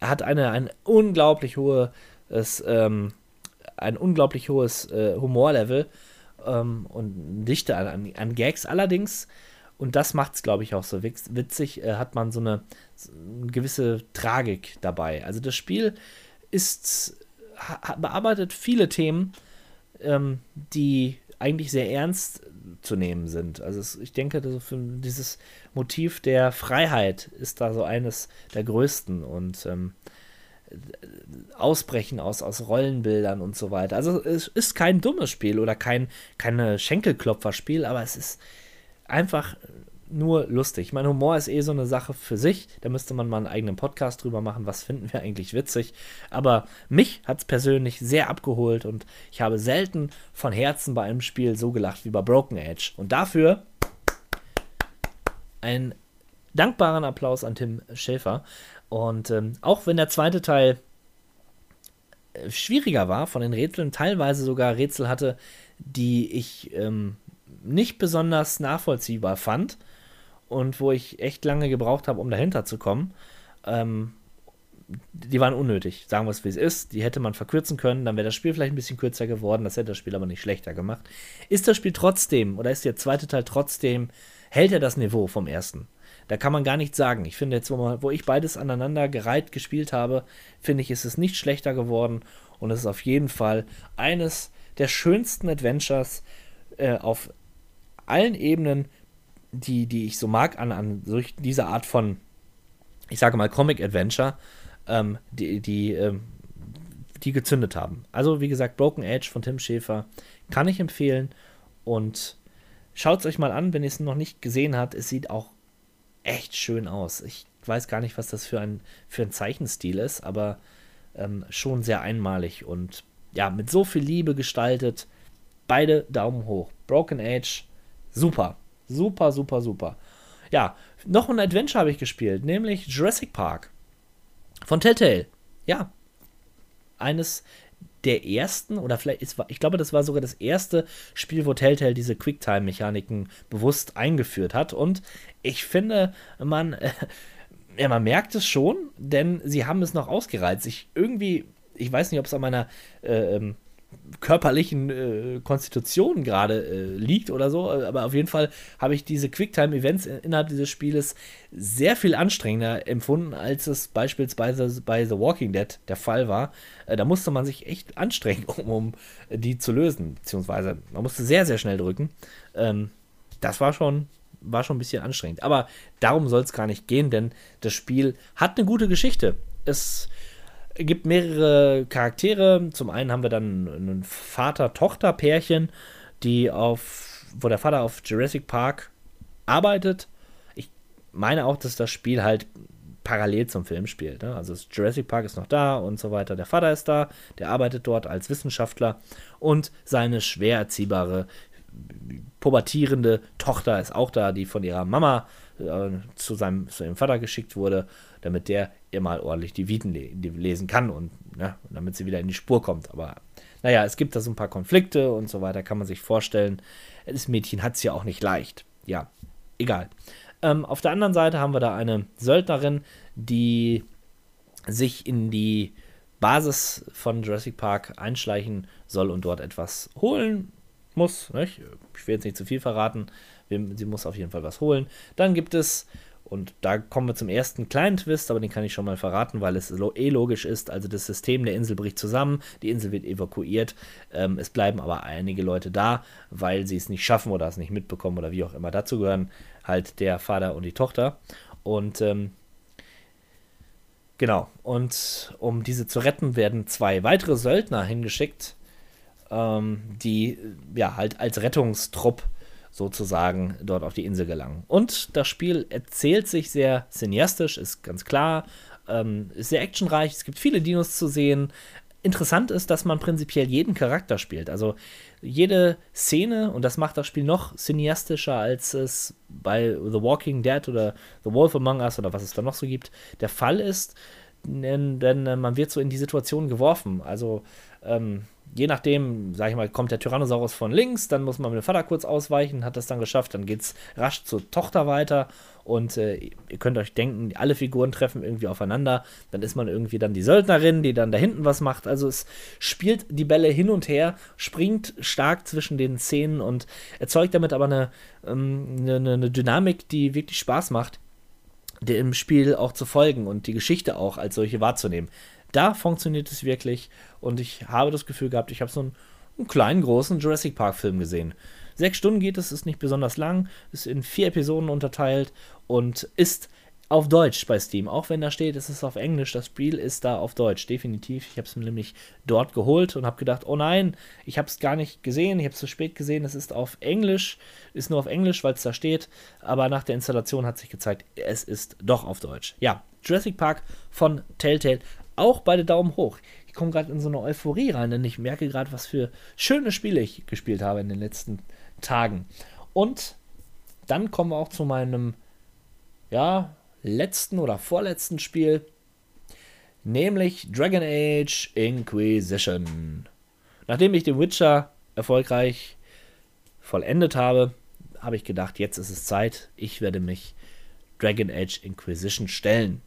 hat eine, ein unglaublich hohes ähm, ein unglaublich hohes äh, Humorlevel ähm, und Dichte an, an, Gags. Allerdings, und das macht es, glaube ich, auch so witzig, äh, hat man so eine, so eine, gewisse Tragik dabei. Also das Spiel ist, bearbeitet viele Themen, ähm, die eigentlich sehr ernst zu nehmen sind. Also es, ich denke, dieses Motiv der Freiheit ist da so eines der größten und ähm, Ausbrechen aus, aus Rollenbildern und so weiter. Also es ist kein dummes Spiel oder kein keine Schenkelklopferspiel, aber es ist einfach nur lustig. Mein Humor ist eh so eine Sache für sich. Da müsste man mal einen eigenen Podcast drüber machen. Was finden wir eigentlich witzig? Aber mich hat es persönlich sehr abgeholt und ich habe selten von Herzen bei einem Spiel so gelacht wie bei Broken Edge. Und dafür einen dankbaren Applaus an Tim Schäfer. Und ähm, auch wenn der zweite Teil äh, schwieriger war von den Rätseln, teilweise sogar Rätsel hatte, die ich ähm, nicht besonders nachvollziehbar fand, und wo ich echt lange gebraucht habe, um dahinter zu kommen. Ähm, die waren unnötig, sagen wir es wie es ist. Die hätte man verkürzen können, dann wäre das Spiel vielleicht ein bisschen kürzer geworden, das hätte das Spiel aber nicht schlechter gemacht. Ist das Spiel trotzdem, oder ist der zweite Teil trotzdem, hält er das Niveau vom ersten? Da kann man gar nichts sagen. Ich finde jetzt, wo, man, wo ich beides aneinander gereiht gespielt habe, finde ich, ist es nicht schlechter geworden und es ist auf jeden Fall eines der schönsten Adventures äh, auf allen Ebenen, die, die ich so mag an, an solch, dieser Art von, ich sage mal, Comic-Adventure, ähm, die, die, ähm, die gezündet haben. Also, wie gesagt, Broken Edge von Tim Schäfer kann ich empfehlen und schaut es euch mal an, wenn ihr es noch nicht gesehen habt. Es sieht auch echt schön aus. Ich weiß gar nicht, was das für ein, für ein Zeichenstil ist, aber ähm, schon sehr einmalig und ja, mit so viel Liebe gestaltet. Beide Daumen hoch. Broken Age, super. Super, super, super. Ja, noch ein Adventure habe ich gespielt, nämlich Jurassic Park von Telltale. Ja, eines der ersten, oder vielleicht ist, ich glaube, das war sogar das erste Spiel, wo Telltale diese Quicktime-Mechaniken bewusst eingeführt hat. Und ich finde, man, äh, ja, man merkt es schon, denn sie haben es noch ausgereizt. Ich irgendwie, ich weiß nicht, ob es an meiner äh, ähm, körperlichen äh, Konstitution gerade äh, liegt oder so, aber auf jeden Fall habe ich diese Quicktime-Events innerhalb dieses Spieles sehr viel anstrengender empfunden, als es beispielsweise bei The Walking Dead der Fall war. Äh, da musste man sich echt anstrengen, um, um, die zu lösen, beziehungsweise man musste sehr, sehr schnell drücken. Ähm, das war schon, war schon ein bisschen anstrengend. Aber darum soll es gar nicht gehen, denn das Spiel hat eine gute Geschichte. Es gibt mehrere Charaktere. Zum einen haben wir dann ein Vater-Tochter-Pärchen, die auf, wo der Vater auf Jurassic Park arbeitet. Ich meine auch, dass das Spiel halt parallel zum Film spielt. Ne? Also Jurassic Park ist noch da und so weiter. Der Vater ist da, der arbeitet dort als Wissenschaftler und seine schwer erziehbare, pubertierende Tochter ist auch da, die von ihrer Mama äh, zu, seinem, zu ihrem Vater geschickt wurde, damit der ihr mal ordentlich die Viten le lesen kann und ja, damit sie wieder in die Spur kommt. Aber naja, es gibt da so ein paar Konflikte und so weiter, kann man sich vorstellen. Das Mädchen hat es ja auch nicht leicht. Ja, egal. Ähm, auf der anderen Seite haben wir da eine Söldnerin, die sich in die Basis von Jurassic Park einschleichen soll und dort etwas holen muss. Nicht? Ich will jetzt nicht zu viel verraten. Sie muss auf jeden Fall was holen. Dann gibt es und da kommen wir zum ersten kleinen Twist, aber den kann ich schon mal verraten, weil es eh logisch ist. Also das System der Insel bricht zusammen, die Insel wird evakuiert. Ähm, es bleiben aber einige Leute da, weil sie es nicht schaffen oder es nicht mitbekommen oder wie auch immer. Dazu gehören halt der Vater und die Tochter. Und ähm, genau, und um diese zu retten, werden zwei weitere Söldner hingeschickt, ähm, die ja halt als Rettungstrupp sozusagen dort auf die Insel gelangen. Und das Spiel erzählt sich sehr cineastisch, ist ganz klar, ähm, ist sehr actionreich, es gibt viele Dinos zu sehen. Interessant ist, dass man prinzipiell jeden Charakter spielt. Also jede Szene, und das macht das Spiel noch cineastischer, als es bei The Walking Dead oder The Wolf Among Us oder was es da noch so gibt, der Fall ist, denn, denn man wird so in die Situation geworfen. Also ähm, je nachdem, sag ich mal, kommt der Tyrannosaurus von links, dann muss man mit dem Vater kurz ausweichen, hat das dann geschafft, dann geht es rasch zur Tochter weiter und äh, ihr könnt euch denken, alle Figuren treffen irgendwie aufeinander, dann ist man irgendwie dann die Söldnerin, die dann da hinten was macht, also es spielt die Bälle hin und her, springt stark zwischen den Szenen und erzeugt damit aber eine, ähm, eine, eine Dynamik, die wirklich Spaß macht, dem Spiel auch zu folgen und die Geschichte auch als solche wahrzunehmen. Da funktioniert es wirklich und ich habe das Gefühl gehabt, ich habe so einen, einen kleinen, großen Jurassic Park-Film gesehen. Sechs Stunden geht es, ist nicht besonders lang, ist in vier Episoden unterteilt und ist auf Deutsch bei Steam, auch wenn da steht, es ist auf Englisch. Das Spiel ist da auf Deutsch, definitiv. Ich habe es mir nämlich dort geholt und habe gedacht, oh nein, ich habe es gar nicht gesehen, ich habe es zu spät gesehen. Es ist auf Englisch, ist nur auf Englisch, weil es da steht. Aber nach der Installation hat sich gezeigt, es ist doch auf Deutsch. Ja, Jurassic Park von Telltale, auch beide Daumen hoch. Ich komme gerade in so eine Euphorie rein, denn ich merke gerade, was für schöne Spiele ich gespielt habe in den letzten Tagen. Und dann kommen wir auch zu meinem, ja, letzten oder vorletzten Spiel, nämlich Dragon Age Inquisition. Nachdem ich den Witcher erfolgreich vollendet habe, habe ich gedacht, jetzt ist es Zeit, ich werde mich Dragon Age Inquisition stellen.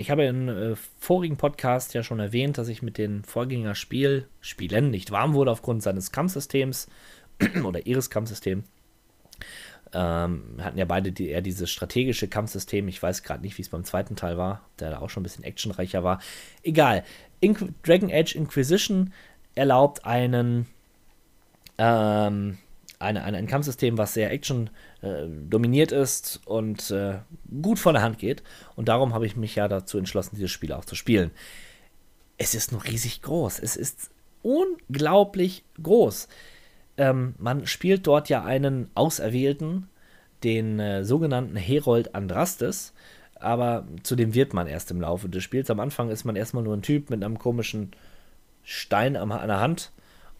Ich habe im äh, vorigen Podcast ja schon erwähnt, dass ich mit den Vorgängerspiel Spielen nicht warm wurde aufgrund seines Kampfsystems oder ihres Kampfsystems. Ähm, hatten ja beide die, eher dieses strategische Kampfsystem. Ich weiß gerade nicht, wie es beim zweiten Teil war, der da auch schon ein bisschen actionreicher war. Egal. Inqu Dragon Age Inquisition erlaubt einen, ähm, eine, eine, ein Kampfsystem, was sehr action äh, dominiert ist und äh, gut von der Hand geht. Und darum habe ich mich ja dazu entschlossen, dieses Spiel auch zu spielen. Es ist nur riesig groß. Es ist unglaublich groß. Ähm, man spielt dort ja einen Auserwählten, den äh, sogenannten Herold Andrastes, aber zu dem wird man erst im Laufe des Spiels. Am Anfang ist man erstmal nur ein Typ mit einem komischen Stein an der Hand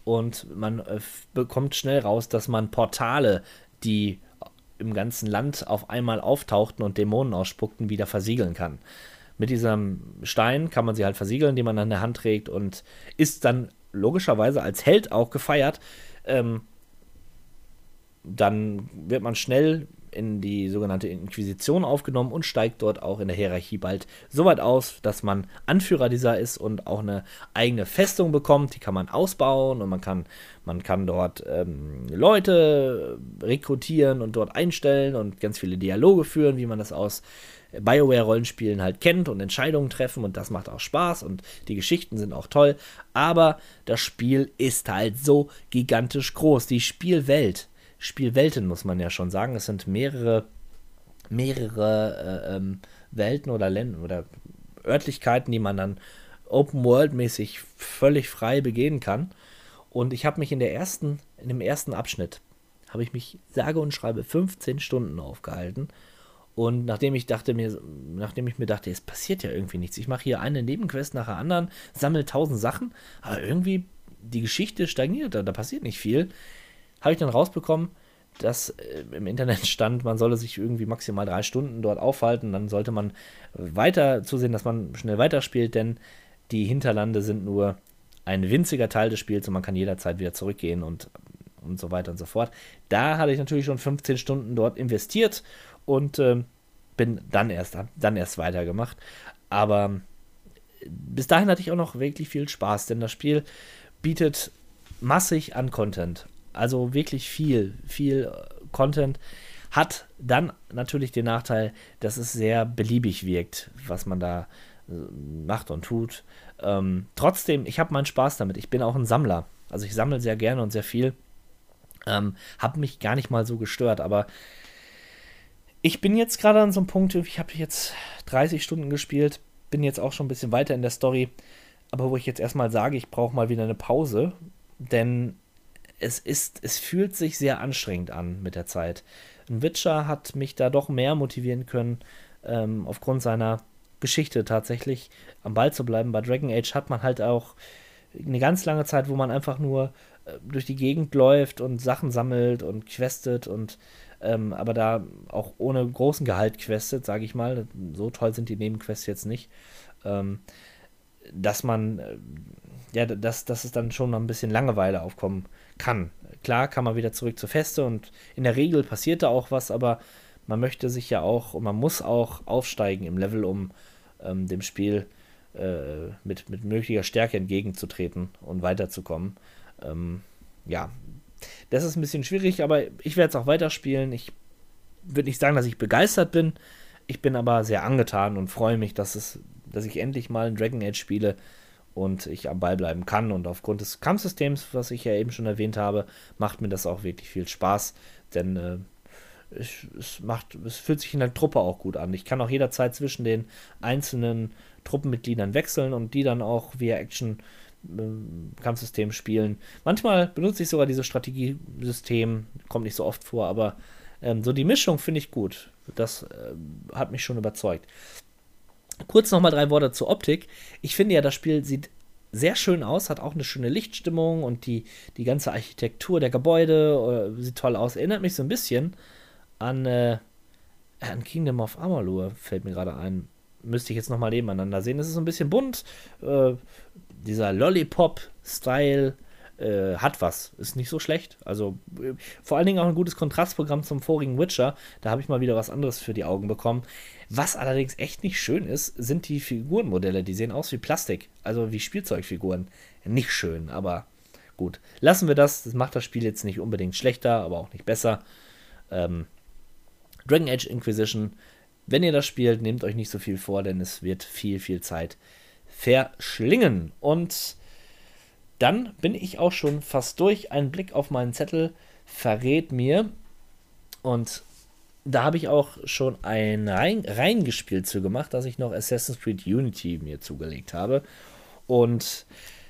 und man äh, bekommt schnell raus, dass man Portale, die im ganzen Land auf einmal auftauchten und Dämonen ausspuckten, wieder versiegeln kann. Mit diesem Stein kann man sie halt versiegeln, die man an der Hand trägt und ist dann logischerweise als Held auch gefeiert, ähm, dann wird man schnell in die sogenannte Inquisition aufgenommen und steigt dort auch in der Hierarchie bald so weit aus, dass man Anführer dieser ist und auch eine eigene Festung bekommt. Die kann man ausbauen und man kann, man kann dort ähm, Leute rekrutieren und dort einstellen und ganz viele Dialoge führen, wie man das aus BioWare-Rollenspielen halt kennt und Entscheidungen treffen und das macht auch Spaß und die Geschichten sind auch toll. Aber das Spiel ist halt so gigantisch groß. Die Spielwelt, Spielwelten muss man ja schon sagen, es sind mehrere, mehrere äh, ähm, Welten oder Länder oder Örtlichkeiten, die man dann Open World mäßig völlig frei begehen kann. Und ich habe mich in der ersten, in dem ersten Abschnitt, habe ich mich sage und schreibe 15 Stunden aufgehalten und nachdem ich dachte mir, nachdem ich mir dachte, es passiert ja irgendwie nichts. Ich mache hier eine Nebenquest nach der anderen, sammle tausend Sachen, aber irgendwie die Geschichte stagniert, da, da passiert nicht viel. Habe ich dann rausbekommen, dass äh, im Internet stand, man solle sich irgendwie maximal drei Stunden dort aufhalten, dann sollte man weiter zusehen, dass man schnell weiterspielt, denn die Hinterlande sind nur ein winziger Teil des Spiels und man kann jederzeit wieder zurückgehen und, und so weiter und so fort. Da hatte ich natürlich schon 15 Stunden dort investiert und äh, bin dann erst, dann erst weitergemacht. Aber bis dahin hatte ich auch noch wirklich viel Spaß, denn das Spiel bietet massig an Content. Also wirklich viel, viel äh, Content. Hat dann natürlich den Nachteil, dass es sehr beliebig wirkt, was man da äh, macht und tut. Ähm, trotzdem, ich habe meinen Spaß damit. Ich bin auch ein Sammler. Also ich sammle sehr gerne und sehr viel. Ähm, habe mich gar nicht mal so gestört, aber ich bin jetzt gerade an so einem Punkt, ich habe jetzt 30 Stunden gespielt, bin jetzt auch schon ein bisschen weiter in der Story, aber wo ich jetzt erstmal sage, ich brauche mal wieder eine Pause, denn es ist, es fühlt sich sehr anstrengend an mit der Zeit. Ein Witcher hat mich da doch mehr motivieren können, ähm, aufgrund seiner Geschichte tatsächlich am Ball zu bleiben. Bei Dragon Age hat man halt auch eine ganz lange Zeit, wo man einfach nur äh, durch die Gegend läuft und Sachen sammelt und questet und ähm, aber da auch ohne großen Gehalt questet, sage ich mal. So toll sind die Nebenquests jetzt nicht. Ähm, dass man, äh, ja, dass, dass es dann schon noch ein bisschen Langeweile aufkommen kann. Klar kann man wieder zurück zur Feste und in der Regel passiert da auch was, aber man möchte sich ja auch und man muss auch aufsteigen im Level, um ähm, dem Spiel äh, mit, mit möglicher Stärke entgegenzutreten und weiterzukommen. Ähm, ja, das ist ein bisschen schwierig, aber ich werde es auch weiterspielen. Ich würde nicht sagen, dass ich begeistert bin. Ich bin aber sehr angetan und freue mich, dass, es, dass ich endlich mal ein Dragon Age spiele und ich am Ball bleiben kann. Und aufgrund des Kampfsystems, was ich ja eben schon erwähnt habe, macht mir das auch wirklich viel Spaß. Denn äh, ich, es macht, es fühlt sich in der Truppe auch gut an. Ich kann auch jederzeit zwischen den einzelnen Truppenmitgliedern wechseln und die dann auch via Action äh, Kampfsystem spielen. Manchmal benutze ich sogar dieses Strategiesystem, kommt nicht so oft vor, aber ähm, so die Mischung finde ich gut. Das äh, hat mich schon überzeugt. Kurz nochmal drei Worte zur Optik. Ich finde ja, das Spiel sieht sehr schön aus, hat auch eine schöne Lichtstimmung und die, die ganze Architektur der Gebäude äh, sieht toll aus. Erinnert mich so ein bisschen an, äh, an Kingdom of Amalur, fällt mir gerade ein. Müsste ich jetzt nochmal nebeneinander sehen. Es ist so ein bisschen bunt. Äh, dieser Lollipop-Style äh, hat was. Ist nicht so schlecht. Also äh, vor allen Dingen auch ein gutes Kontrastprogramm zum vorigen Witcher. Da habe ich mal wieder was anderes für die Augen bekommen. Was allerdings echt nicht schön ist, sind die Figurenmodelle. Die sehen aus wie Plastik. Also wie Spielzeugfiguren. Nicht schön, aber gut. Lassen wir das. Das macht das Spiel jetzt nicht unbedingt schlechter, aber auch nicht besser. Ähm, Dragon Age Inquisition. Wenn ihr das spielt, nehmt euch nicht so viel vor, denn es wird viel, viel Zeit verschlingen. Und dann bin ich auch schon fast durch. Ein Blick auf meinen Zettel verrät mir. Und da habe ich auch schon ein rein, reingespielt zu gemacht, dass ich noch Assassin's Creed Unity mir zugelegt habe. Und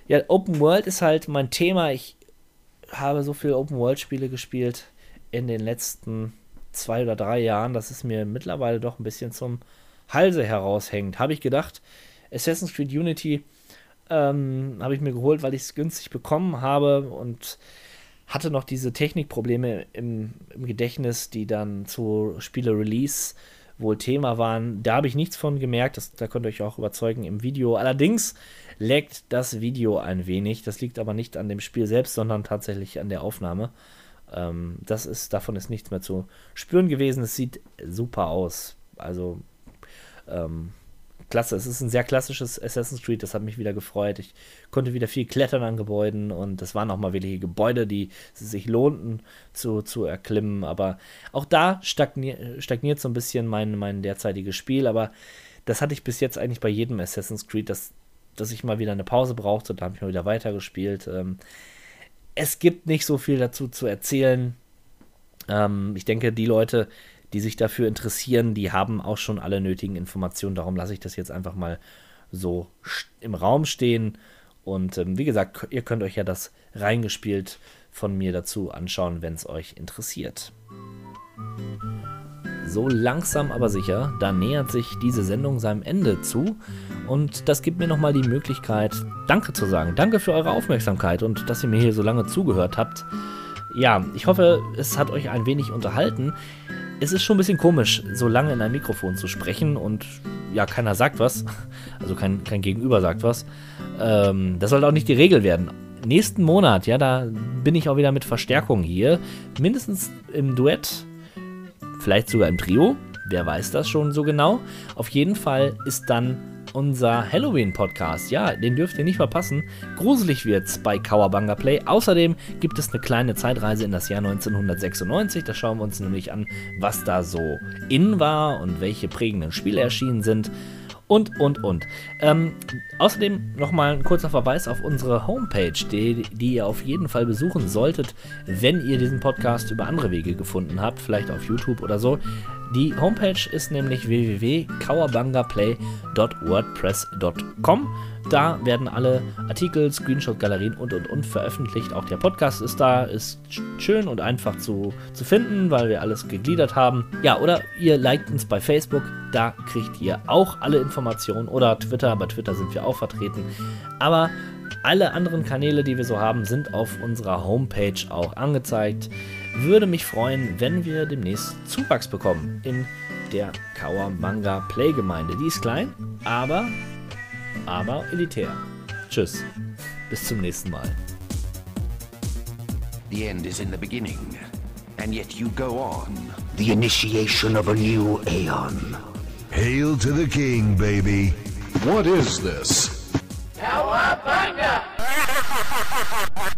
ja, Open World ist halt mein Thema. Ich habe so viele Open World Spiele gespielt in den letzten zwei oder drei Jahren, dass es mir mittlerweile doch ein bisschen zum Halse heraushängt. Habe ich gedacht, Assassin's Creed Unity ähm, habe ich mir geholt, weil ich es günstig bekommen habe und hatte noch diese Technikprobleme im, im Gedächtnis, die dann zu Spiele-Release wohl Thema waren. Da habe ich nichts von gemerkt, das, da könnt ihr euch auch überzeugen im Video. Allerdings leckt das Video ein wenig. Das liegt aber nicht an dem Spiel selbst, sondern tatsächlich an der Aufnahme. Ähm, das ist, davon ist nichts mehr zu spüren gewesen. Es sieht super aus. Also ähm, klasse. Es ist ein sehr klassisches Assassin's Creed, das hat mich wieder gefreut. Ich konnte wieder viel klettern an Gebäuden und das waren auch mal wirkliche Gebäude, die sich lohnten zu, zu erklimmen. Aber auch da stagnier, stagniert so ein bisschen mein, mein derzeitiges Spiel. Aber das hatte ich bis jetzt eigentlich bei jedem Assassin's Creed, dass, dass ich mal wieder eine Pause brauchte. Da habe ich mal wieder weitergespielt. Ähm, es gibt nicht so viel dazu zu erzählen. Ähm, ich denke, die Leute, die sich dafür interessieren, die haben auch schon alle nötigen Informationen. Darum lasse ich das jetzt einfach mal so im Raum stehen. Und ähm, wie gesagt, ihr könnt euch ja das reingespielt von mir dazu anschauen, wenn es euch interessiert. So langsam aber sicher, da nähert sich diese Sendung seinem Ende zu. Und das gibt mir nochmal die Möglichkeit, Danke zu sagen. Danke für eure Aufmerksamkeit und dass ihr mir hier so lange zugehört habt. Ja, ich hoffe, es hat euch ein wenig unterhalten es ist schon ein bisschen komisch, so lange in ein Mikrofon zu sprechen und ja, keiner sagt was. Also kein, kein Gegenüber sagt was. Ähm, das sollte auch nicht die Regel werden. Nächsten Monat, ja, da bin ich auch wieder mit Verstärkung hier. Mindestens im Duett, vielleicht sogar im Trio. Wer weiß das schon so genau. Auf jeden Fall ist dann unser Halloween-Podcast. Ja, den dürft ihr nicht verpassen. Gruselig wird's bei Kawabanga Play. Außerdem gibt es eine kleine Zeitreise in das Jahr 1996. Da schauen wir uns nämlich an, was da so in war und welche prägenden Spiele erschienen sind und, und, und. Ähm, außerdem nochmal ein kurzer Verweis auf unsere Homepage, die, die ihr auf jeden Fall besuchen solltet, wenn ihr diesen Podcast über andere Wege gefunden habt, vielleicht auf YouTube oder so. Die Homepage ist nämlich www.kauerbangaplay.wordpress.com. Da werden alle Artikel, Screenshot-Galerien und und und veröffentlicht. Auch der Podcast ist da, ist schön und einfach zu, zu finden, weil wir alles gegliedert haben. Ja, oder ihr liked uns bei Facebook, da kriegt ihr auch alle Informationen. Oder Twitter, bei Twitter sind wir auch vertreten. Aber alle anderen Kanäle, die wir so haben, sind auf unserer Homepage auch angezeigt. Würde mich freuen, wenn wir demnächst Zuwachs bekommen in der Kawamanga Playgemeinde. Die ist klein, aber, aber elitär. Tschüss, bis zum nächsten Mal. The end is in the beginning, and yet you go on. The initiation of a new aeon. Hail to the king, baby. What is this? Cowabunga!